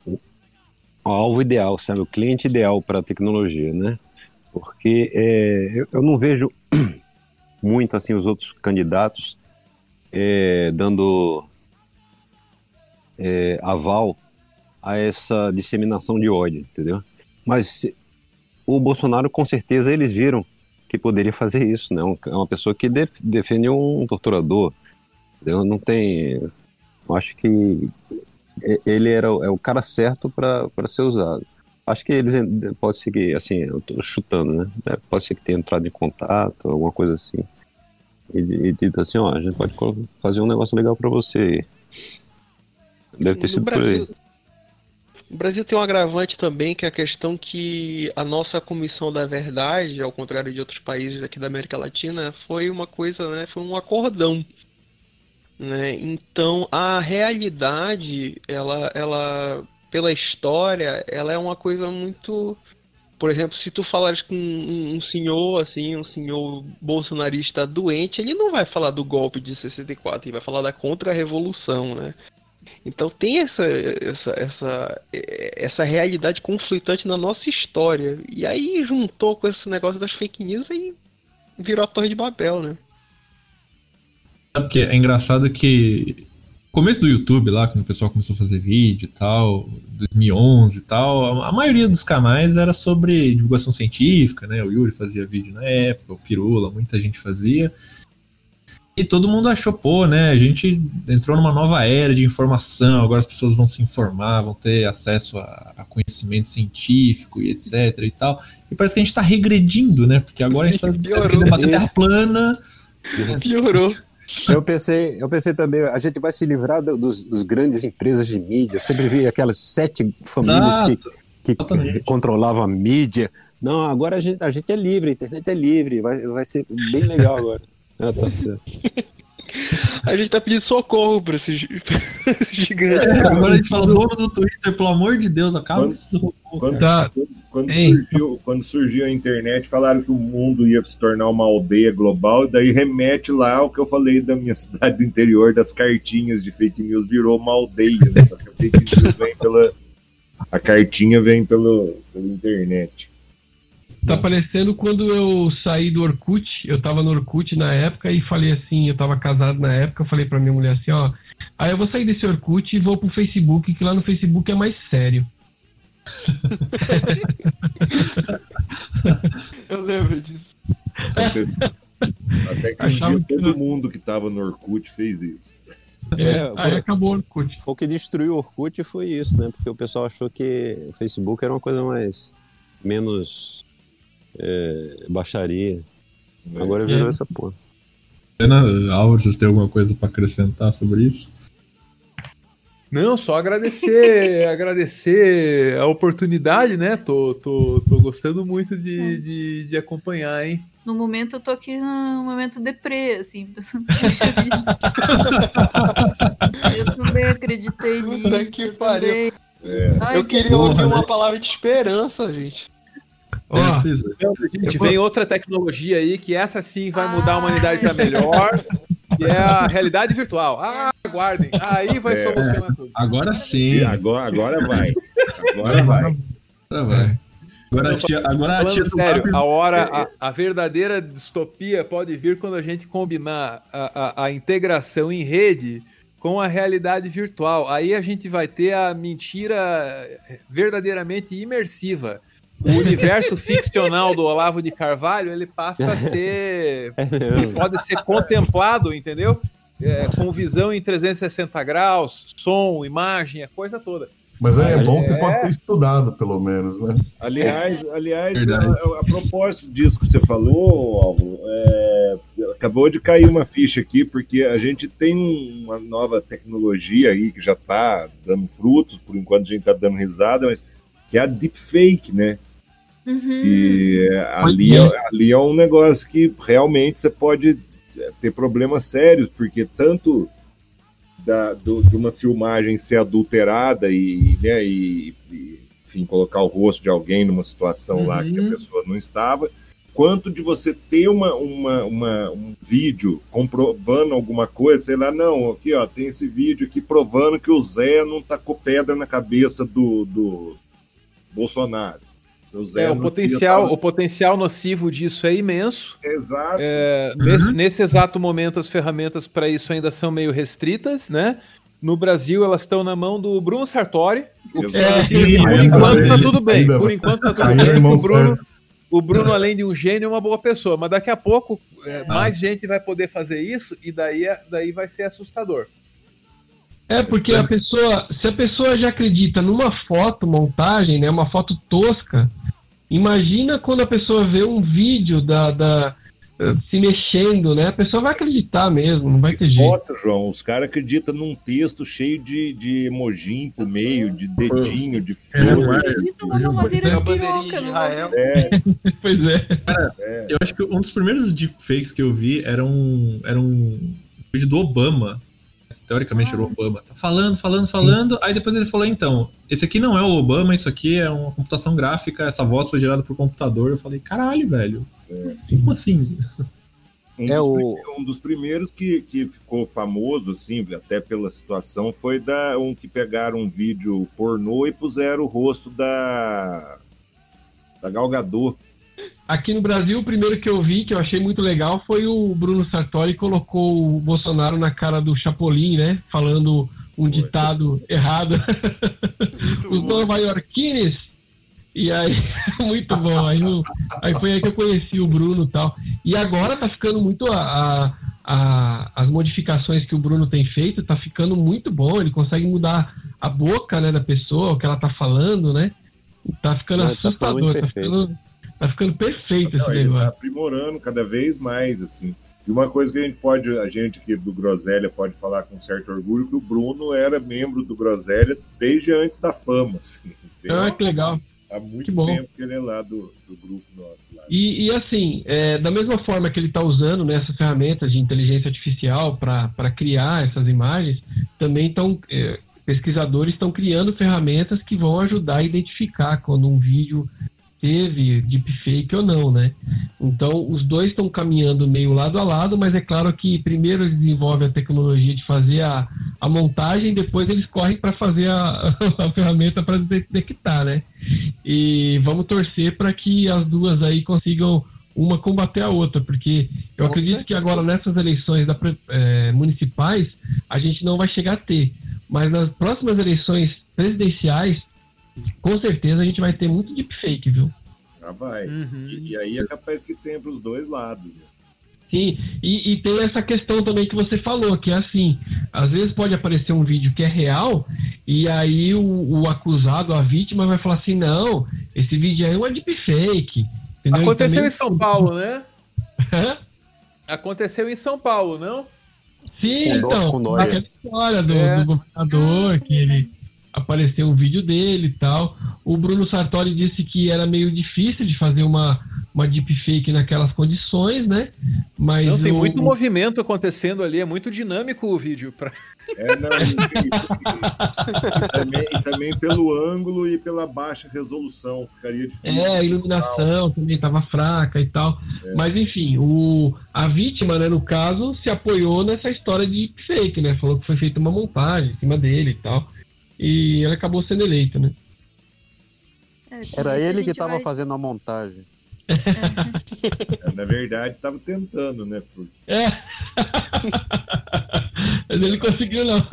o, o alvo ideal, sabe? O cliente ideal para a tecnologia, né? Porque é, eu, eu não vejo muito assim os outros candidatos é, dando é, aval a essa disseminação de ódio, entendeu? Mas o Bolsonaro, com certeza, eles viram que poderia fazer isso, né? É uma pessoa que def defende um torturador, entendeu? Não tem... Eu acho que ele era é o cara certo para ser usado. Acho que eles pode ser que, assim, eu tô chutando, né? Pode ser que tenha entrado em contato, alguma coisa assim e, e dito assim, ó, a gente pode fazer um negócio legal para você. Deve ter no sido Brasil, por aí. O Brasil tem um agravante também, que é a questão que a nossa Comissão da Verdade, ao contrário de outros países aqui da América Latina, foi uma coisa, né, foi um acordão. Né? Então, a realidade, ela, ela, pela história, ela é uma coisa muito por exemplo, se tu falares com um, senhor, assim, um senhor bolsonarista doente, ele não vai falar do golpe de 64, ele vai falar da contra-revolução, né? Então tem essa, essa, essa, essa realidade conflitante na nossa história. E aí juntou com esse negócio das fake news e virou a Torre de Babel, né? É porque é engraçado que começo do YouTube lá, quando o pessoal começou a fazer vídeo e tal, 2011 e tal, a maioria dos canais era sobre divulgação científica, né? O Yuri fazia vídeo na época, o Pirula, muita gente fazia. E todo mundo achou, pô, né? A gente entrou numa nova era de informação, agora as pessoas vão se informar, vão ter acesso a, a conhecimento científico e etc e tal. E parece que a gente tá regredindo, né? Porque agora a gente tá debatendo terra plana. Piorou. Eu pensei, eu pensei também, a gente vai se livrar do- dos, dos grandes empresas de mídia. Sempre vi aquelas sete famílias que, que Exatamente. controlavam a mídia. Não, agora a gente, a gente é livre, a internet é livre, vai, vai ser bem legal agora. Ah, tá certo. A gente tá pedindo socorro pra esses gigantes. Agora a gente fala, dono do Twitter, pelo amor de Deus, acaba Quando- esses robôs. Quando, Tá. quando, surgiu, quando surgiu a internet, falaram que o mundo ia se tornar uma aldeia global, e daí remete lá ao que eu falei da minha cidade do interior, das cartinhas de fake news, virou uma aldeia, né? Só que a fake news vem pela. A cartinha vem pelo, pela internet. Tá parecendo quando eu saí do Orkut, eu tava no Orkut na época e falei assim, eu tava casado na época, eu falei pra minha mulher assim, ó, aí eu vou sair desse Orkut e vou pro Facebook, que lá no Facebook é mais sério. Eu lembro disso. Até, que um dia que todo mundo que tava no Orkut fez isso. É, É, aí foi- acabou o Orkut. Foi o que destruiu o Orkut foi isso, né? Porque o pessoal achou que o Facebook era uma coisa mais. menos. É, baixaria. Agora virou É. essa porra. Ana, Álvaro, vocês têm alguma coisa pra acrescentar sobre isso? Não, só agradecer, agradecer a oportunidade, né? Tô, tô, tô gostando muito de, de, de acompanhar, hein? No momento eu tô aqui no momento deprê, assim, pensando, vida. eu também acreditei Puta nisso. que eu pariu. também. É. Ai, Eu queria ouvir uma palavra de esperança, gente. É, é. Gente, vem outra tecnologia aí que essa sim vai mudar a humanidade para melhor, que é a realidade virtual. Ah, aguardem, aí vai É. solucionar tudo. Agora E sim. agora, agora vai. Agora vai. Agora vai. Agora a tia, agora a tia sério, a hora, a, a verdadeira distopia pode vir quando a gente combinar a, a, a integração em rede com a realidade virtual. Aí a gente vai ter a mentira verdadeiramente imersiva. O universo ficcional do Olavo de Carvalho, ele passa a ser pode ser contemplado, entendeu? É, com visão em 360 graus, som, imagem, a coisa toda. Mas aí é bom que É. pode ser estudado, pelo menos, né? Aliás, aliás a, a propósito disso que você falou, Álvaro, é, acabou de cair uma ficha aqui, porque a gente tem um- uma nova tecnologia aí que já está dando frutos, por enquanto a gente está dando risada, mas que é a deepfake, né? Uhum. Que ali, é, ali é um negócio que realmente você pode é, ter problemas sérios, porque tanto da, do- de uma filmagem ser adulterada e, né, e, e, enfim, colocar o rosto de alguém numa situação lá que a Uhum. pessoa não estava, quanto de você ter uma, uma, uma- um vídeo comprovando alguma coisa, sei lá, não, aqui ó, tem esse vídeo aqui provando que o Zé não tacou pedra na cabeça do, do Bolsonaro. É, o potencial, tinha- o potencial nocivo disso é imenso. Exato. É, nesse, nesse exato momento, as ferramentas para isso ainda são meio restritas, né? No Brasil, elas estão na mão do Bruno Sartori. O que significa que, por Ainda enquanto, tá bem, tudo bem. ainda Por enquanto, tá tudo bem. O Bruno, o Bruno, além de um gênio, é uma boa pessoa. Mas daqui a pouco, é, mais gente vai poder fazer isso e daí, é- daí vai ser assustador. É porque a pessoa, se a pessoa já acredita numa foto montagem, né, uma foto tosca, imagina quando a pessoa vê um vídeo da, da eh, se mexendo, né? A pessoa vai acreditar mesmo, não vai ter jeito. Foto, João, os caras acreditam num texto cheio de, de emoji pro meio, de dedinho, de É, flor. mas- Acredita na mamadeira A de piroca. É, Pois é. Eu acho que um dos primeiros deepfakes que eu vi era um, era um vídeo do Obama. Teoricamente era o Obama. Tá falando, falando, falando. Aí depois ele falou: então, esse aqui não é o Obama, isso aqui é uma computação gráfica, essa voz foi gerada por computador. Eu falei: caralho, velho. Como assim? Um, É dos, o- um dos primeiros que, que ficou famoso, assim, até pela situação, foi da um que pegaram um vídeo pornô e puseram o rosto da, da Gal Gadot. Aqui no Brasil, o primeiro que eu vi, que eu achei muito legal, foi o Bruno Sartori colocou o Bolsonaro na cara do Chapolin, né? Falando um ditado errado. Os nova-iorquines. E aí, muito bom. Aí, eu, aí foi aí que eu conheci o Bruno e tal. E agora tá ficando muito a, a, a, as modificações que o Bruno tem feito, tá ficando muito bom. Ele consegue mudar a boca né, da pessoa, o que ela tá falando, né? Tá ficando Não, tá assustador, tá, tá ficando, tá ficando perfeito Não, esse negócio. Tá aprimorando cada vez mais, assim. E uma coisa que a gente pode, a gente aqui do Groselha pode falar com certo orgulho, que o Bruno era membro do Groselha desde antes da fama. Assim, ah, que legal. Há muito que tempo que ele é lá do, do grupo nosso. Lá. E, e assim, é, da mesma forma que ele está usando né, essas ferramentas de inteligência artificial para criar essas imagens, também estão. É, pesquisadores estão criando ferramentas que vão ajudar a identificar quando um vídeo teve deepfake ou não, né? Então, os dois estão caminhando meio lado a lado, mas é claro que primeiro eles desenvolvem a tecnologia de fazer a, a montagem, depois eles correm para fazer a, a ferramenta para detectar, né? E vamos torcer para que as duas aí consigam uma combater a outra, porque eu acredito que agora nessas eleições da, é, municipais a gente não vai chegar a ter, mas nas próximas eleições presidenciais com certeza a gente vai ter muito deepfake, viu? Já vai. Uhum. E, e, aí é capaz que tenha para os dois lados. Né? Sim, e, e, tem essa questão também que você falou, que é assim, às vezes pode aparecer um vídeo que é real, e aí o, o acusado, a vítima, vai falar assim, não, esse vídeo aí é uma deepfake. Entendeu? Aconteceu também... em São Paulo, né? Aconteceu em São Paulo, não? Sim, com então, com aquela história do, é. do governador, que ele apareceu um vídeo dele e tal. O Bruno Sartori disse que era meio difícil de fazer uma, uma deepfake naquelas condições, né? Mas não, tem o... muito movimento acontecendo ali, é muito dinâmico o vídeo. Pra... É, não, e, e, também, e, também, pelo ângulo e pela baixa resolução, ficaria difícil. É, a iluminação também estava fraca e tal. É. Mas enfim, o, a vítima, né, no caso, se apoiou nessa história de deepfake, né? Falou que foi feita uma montagem em cima dele e tal e ele acabou sendo eleito, né? É, Era ele que estava vai... fazendo a montagem. É, na verdade, estava tentando, né? Por... É. Mas ele conseguiu, não.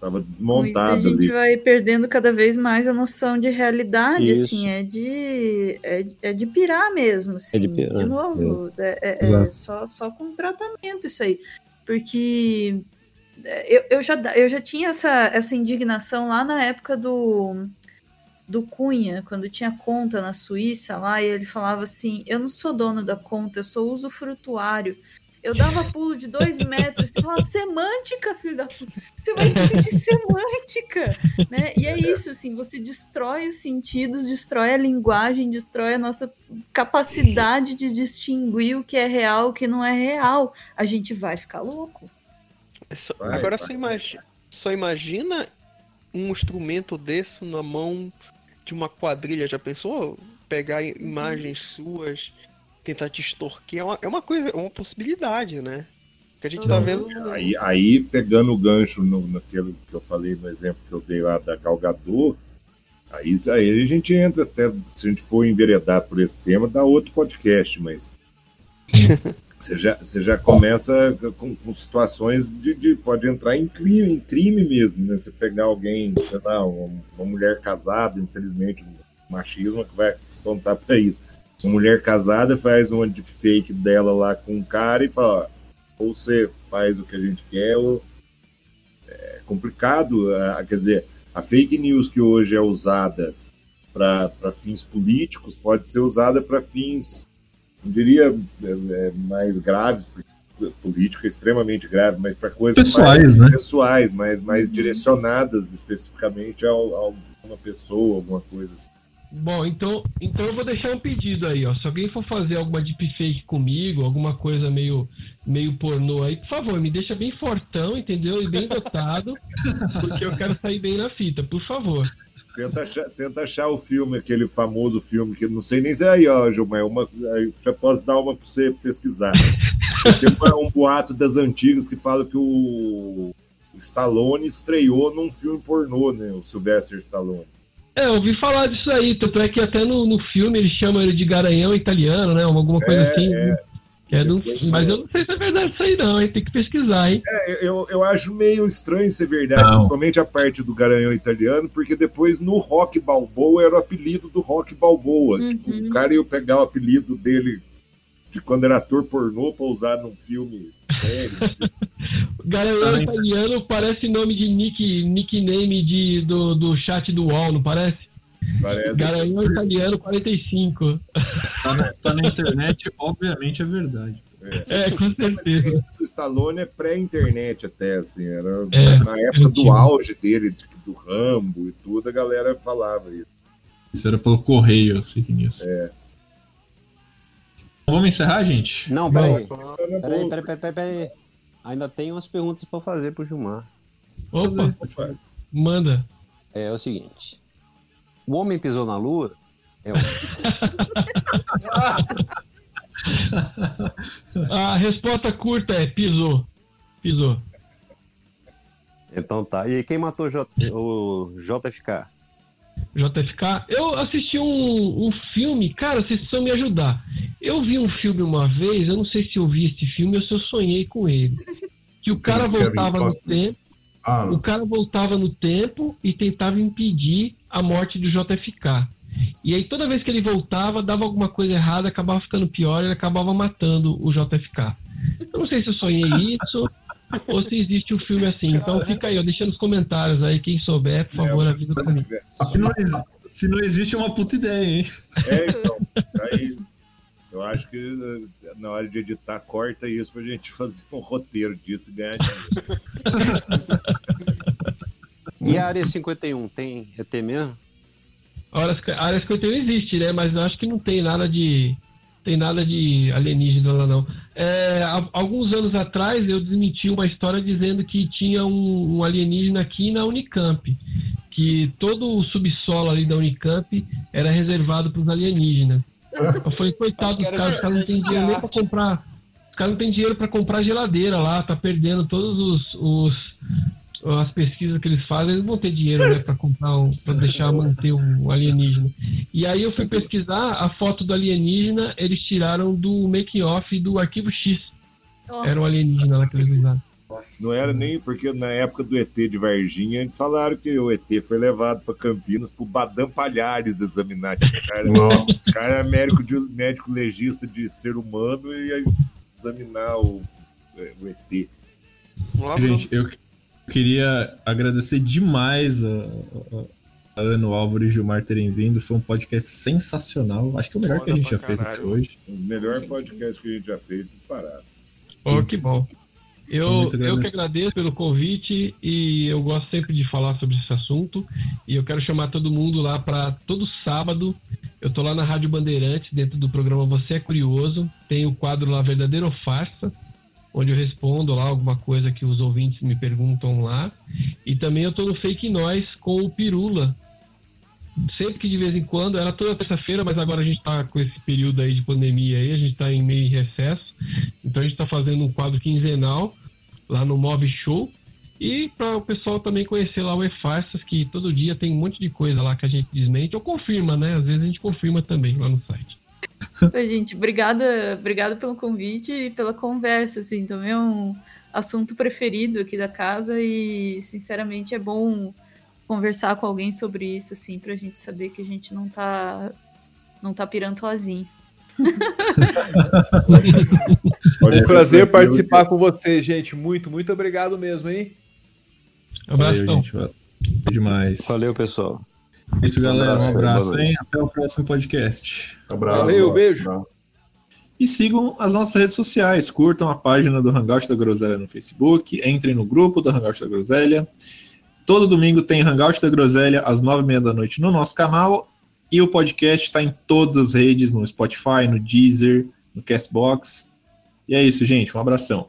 Tava desmontado a gente ali. vai perdendo cada vez mais a noção de realidade, Isso. assim, é de, é, é, de pirar mesmo, assim, é de, pirar, de novo, é, é, é só, só com tratamento isso aí, porque eu, eu, já, eu já tinha essa, essa indignação lá na época do, do Cunha, quando tinha conta na Suíça lá, e ele falava assim: Eu não sou dono da conta, eu sou usufrutuário. Eu dava pulo de dois metros, tu fala semântica, filho da puta. Você vai discutir semântica, né? E é isso, assim, você destrói os sentidos, destrói a linguagem, destrói a nossa capacidade de distinguir o que é real, o que não é real. A gente vai ficar louco. Só, vai, agora vai, só, imagina, só imagina um instrumento desse na mão de uma quadrilha. Já pensou? Pegar imagens suas, tentar te extorquir. É uma, é uma coisa, é uma possibilidade, né? Que a gente tá vendo. Aí, aí pegando o gancho no, naquilo que eu falei no exemplo que eu dei lá da Galgador, aí, aí a gente entra até, se a gente for enveredar por esse tema, dá outro podcast, mas. Você já, você já começa com, com situações de, de, pode entrar em crime, em crime mesmo, né? Você pegar alguém, sei lá, uma, uma mulher casada, infelizmente, machismo que vai contar para isso. Uma mulher casada faz uma deepfake dela lá com um cara e fala, ou você faz o que a gente quer, ou é complicado, quer dizer, a fake news que hoje é usada para fins políticos pode ser usada para fins não diria é, é, mais graves, política é extremamente grave, mas para coisas pessoais, mais né? pessoais, mais, mais direcionadas especificamente a, a alguma pessoa, alguma coisa assim. Bom, então, então eu vou deixar um pedido aí, ó. Se alguém for fazer alguma deepfake comigo, alguma coisa meio, meio pornô aí, por favor, me deixa bem fortão, entendeu? E bem dotado, porque eu quero sair bem na fita, por favor. Tenta achar, tenta achar o filme, aquele famoso filme, que não sei nem se é aí, ó, Gilmar, uma, já posso dar uma para você pesquisar. Tem um boato das antigas que fala que o Stallone estreou num filme pornô, né? O Sylvester Stallone. É, eu ouvi falar disso aí, tanto é que até no, no filme eles chamam ele de garanhão italiano, né? Alguma coisa É, assim. é. É do- mas eu não sei se é verdade isso aí, não, hein? Tem que pesquisar, hein? É, eu, eu acho meio estranho ser verdade, Não. principalmente a parte do Garanhão italiano, porque depois no Rock Balboa era o apelido do Rock Balboa. Uhum. Tipo, o cara ia pegar o apelido dele de quando era ator pornô pra usar num filme sério. assim. Garanhão Tá na italiano parece nome de nick, nickname de, do, do chat do UOL, não parece? Garanhão italiano 45. Tá na, tá na internet, obviamente é verdade. É, com certeza. O Stallone é pré-internet até, assim, era É, na época do auge dele, de- do Rambo e tudo, a galera falava isso. Isso era pelo correio, assim, nisso. É. Vamos encerrar, gente? Não, peraí. Era Peraí, peraí, peraí, peraí, peraí. Ainda tem umas perguntas pra fazer pro Gilmar. Opa, Opa, manda. É, é o seguinte. O homem pisou na lua? É o... A resposta curta é pisou. Pisou. Então tá. E quem matou o, J... o JFK? JFK. Eu assisti um, um filme, cara, vocês precisam me ajudar. Eu vi um filme uma vez, eu não sei se eu vi esse filme ou se eu sonhei com ele. Que o cara voltava no tempo, Ah, o cara voltava no tempo e tentava impedir a morte do JFK. E aí toda vez que ele voltava, dava alguma coisa errada, acabava ficando pior e ele acabava matando o JFK. Eu não sei se eu sonhei isso ou se existe um filme assim. Então fica aí, ó, deixa nos comentários aí, quem souber, por favor, avisa pra mim. Se não, se não existe, é uma puta ideia, hein? É, então, tá aí. Eu acho que eh, na hora de editar, corta isso pra gente fazer um roteiro disso e ganhar dinheiro. E a área 51 tem ET mesmo? A área a área 51 existe, né? Mas eu acho que não tem nada de. Tem nada de alienígena lá, não. É, há- alguns anos atrás eu desmenti uma história dizendo que tinha um, um alienígena aqui na Unicamp. Que todo o subsolo ali da Unicamp era reservado para os alienígenas. Eu falei, coitado dos caras, os caras não têm dinheiro nem para comprar. Os caras não têm dinheiro para comprar geladeira lá, tá perdendo todos os, os- as pesquisas que eles fazem, eles vão ter dinheiro, né, para comprar um, para deixar manter um alienígena. E aí eu fui pesquisar a foto do alienígena, eles tiraram do making off do Arquivo X. Era um alienígena lá que eles usaram. Não era nem porque na época do ET de Varginha, eles falaram que o ET foi levado para Campinas pro Badam Palhares examinar. O cara, Nossa. o cara é médico, de, médico legista de ser humano e ia examinar o, é, o ET. Nossa, Gente, eu queria agradecer demais a, a, a Ana, o Álvaro e o Gilmar terem vindo. Foi um podcast sensacional. Acho que é o melhor Foda que a gente já fez até caralho. hoje. O melhor podcast que a gente já fez, disparado. Oh, que bom. Eu, eu que agradeço pelo convite e eu gosto sempre de falar sobre esse assunto. E eu quero chamar todo mundo lá para todo sábado. Eu tô lá na Rádio Bandeirantes, dentro do programa Você é Curioso. Tem o quadro lá Verdadeiro ou Farsa, onde eu respondo lá alguma coisa que os ouvintes me perguntam lá. E também eu tô no Fake Nós com o Pirula. Sempre que de vez em quando, era toda terça-feira, mas agora a gente tá com esse período aí de pandemia aí, a gente tá em meio recesso. Então a gente está fazendo um quadro quinzenal lá no Mob Show. E para o pessoal também conhecer lá o E-Farsas, que todo dia tem um monte de coisa lá que a gente desmente ou confirma, né? Às vezes a gente confirma também lá no site. Oi, gente, obrigada, obrigada pelo convite e pela conversa, assim, também é um assunto preferido aqui da casa e, sinceramente, é bom conversar com alguém sobre isso, assim, pra gente saber que a gente não tá, não tá pirando sozinho. É um prazer participar com vocês, gente. Muito, muito obrigado mesmo, hein? Valeu, Abração. gente. Valeu demais. Valeu, pessoal. É Isso, galera. Um abraço hein? Até o próximo podcast. Abraço. Valeu, beijo. E sigam as nossas redes sociais. Curtam a página do Hangout da Groselha no Facebook. Entrem no grupo do Hangout da Groselha. Todo domingo tem Hangout da Groselha às nove e meia da noite no nosso canal. E o podcast está em todas as redes, no Spotify, no Deezer, no Castbox. E é isso, gente. Um abração.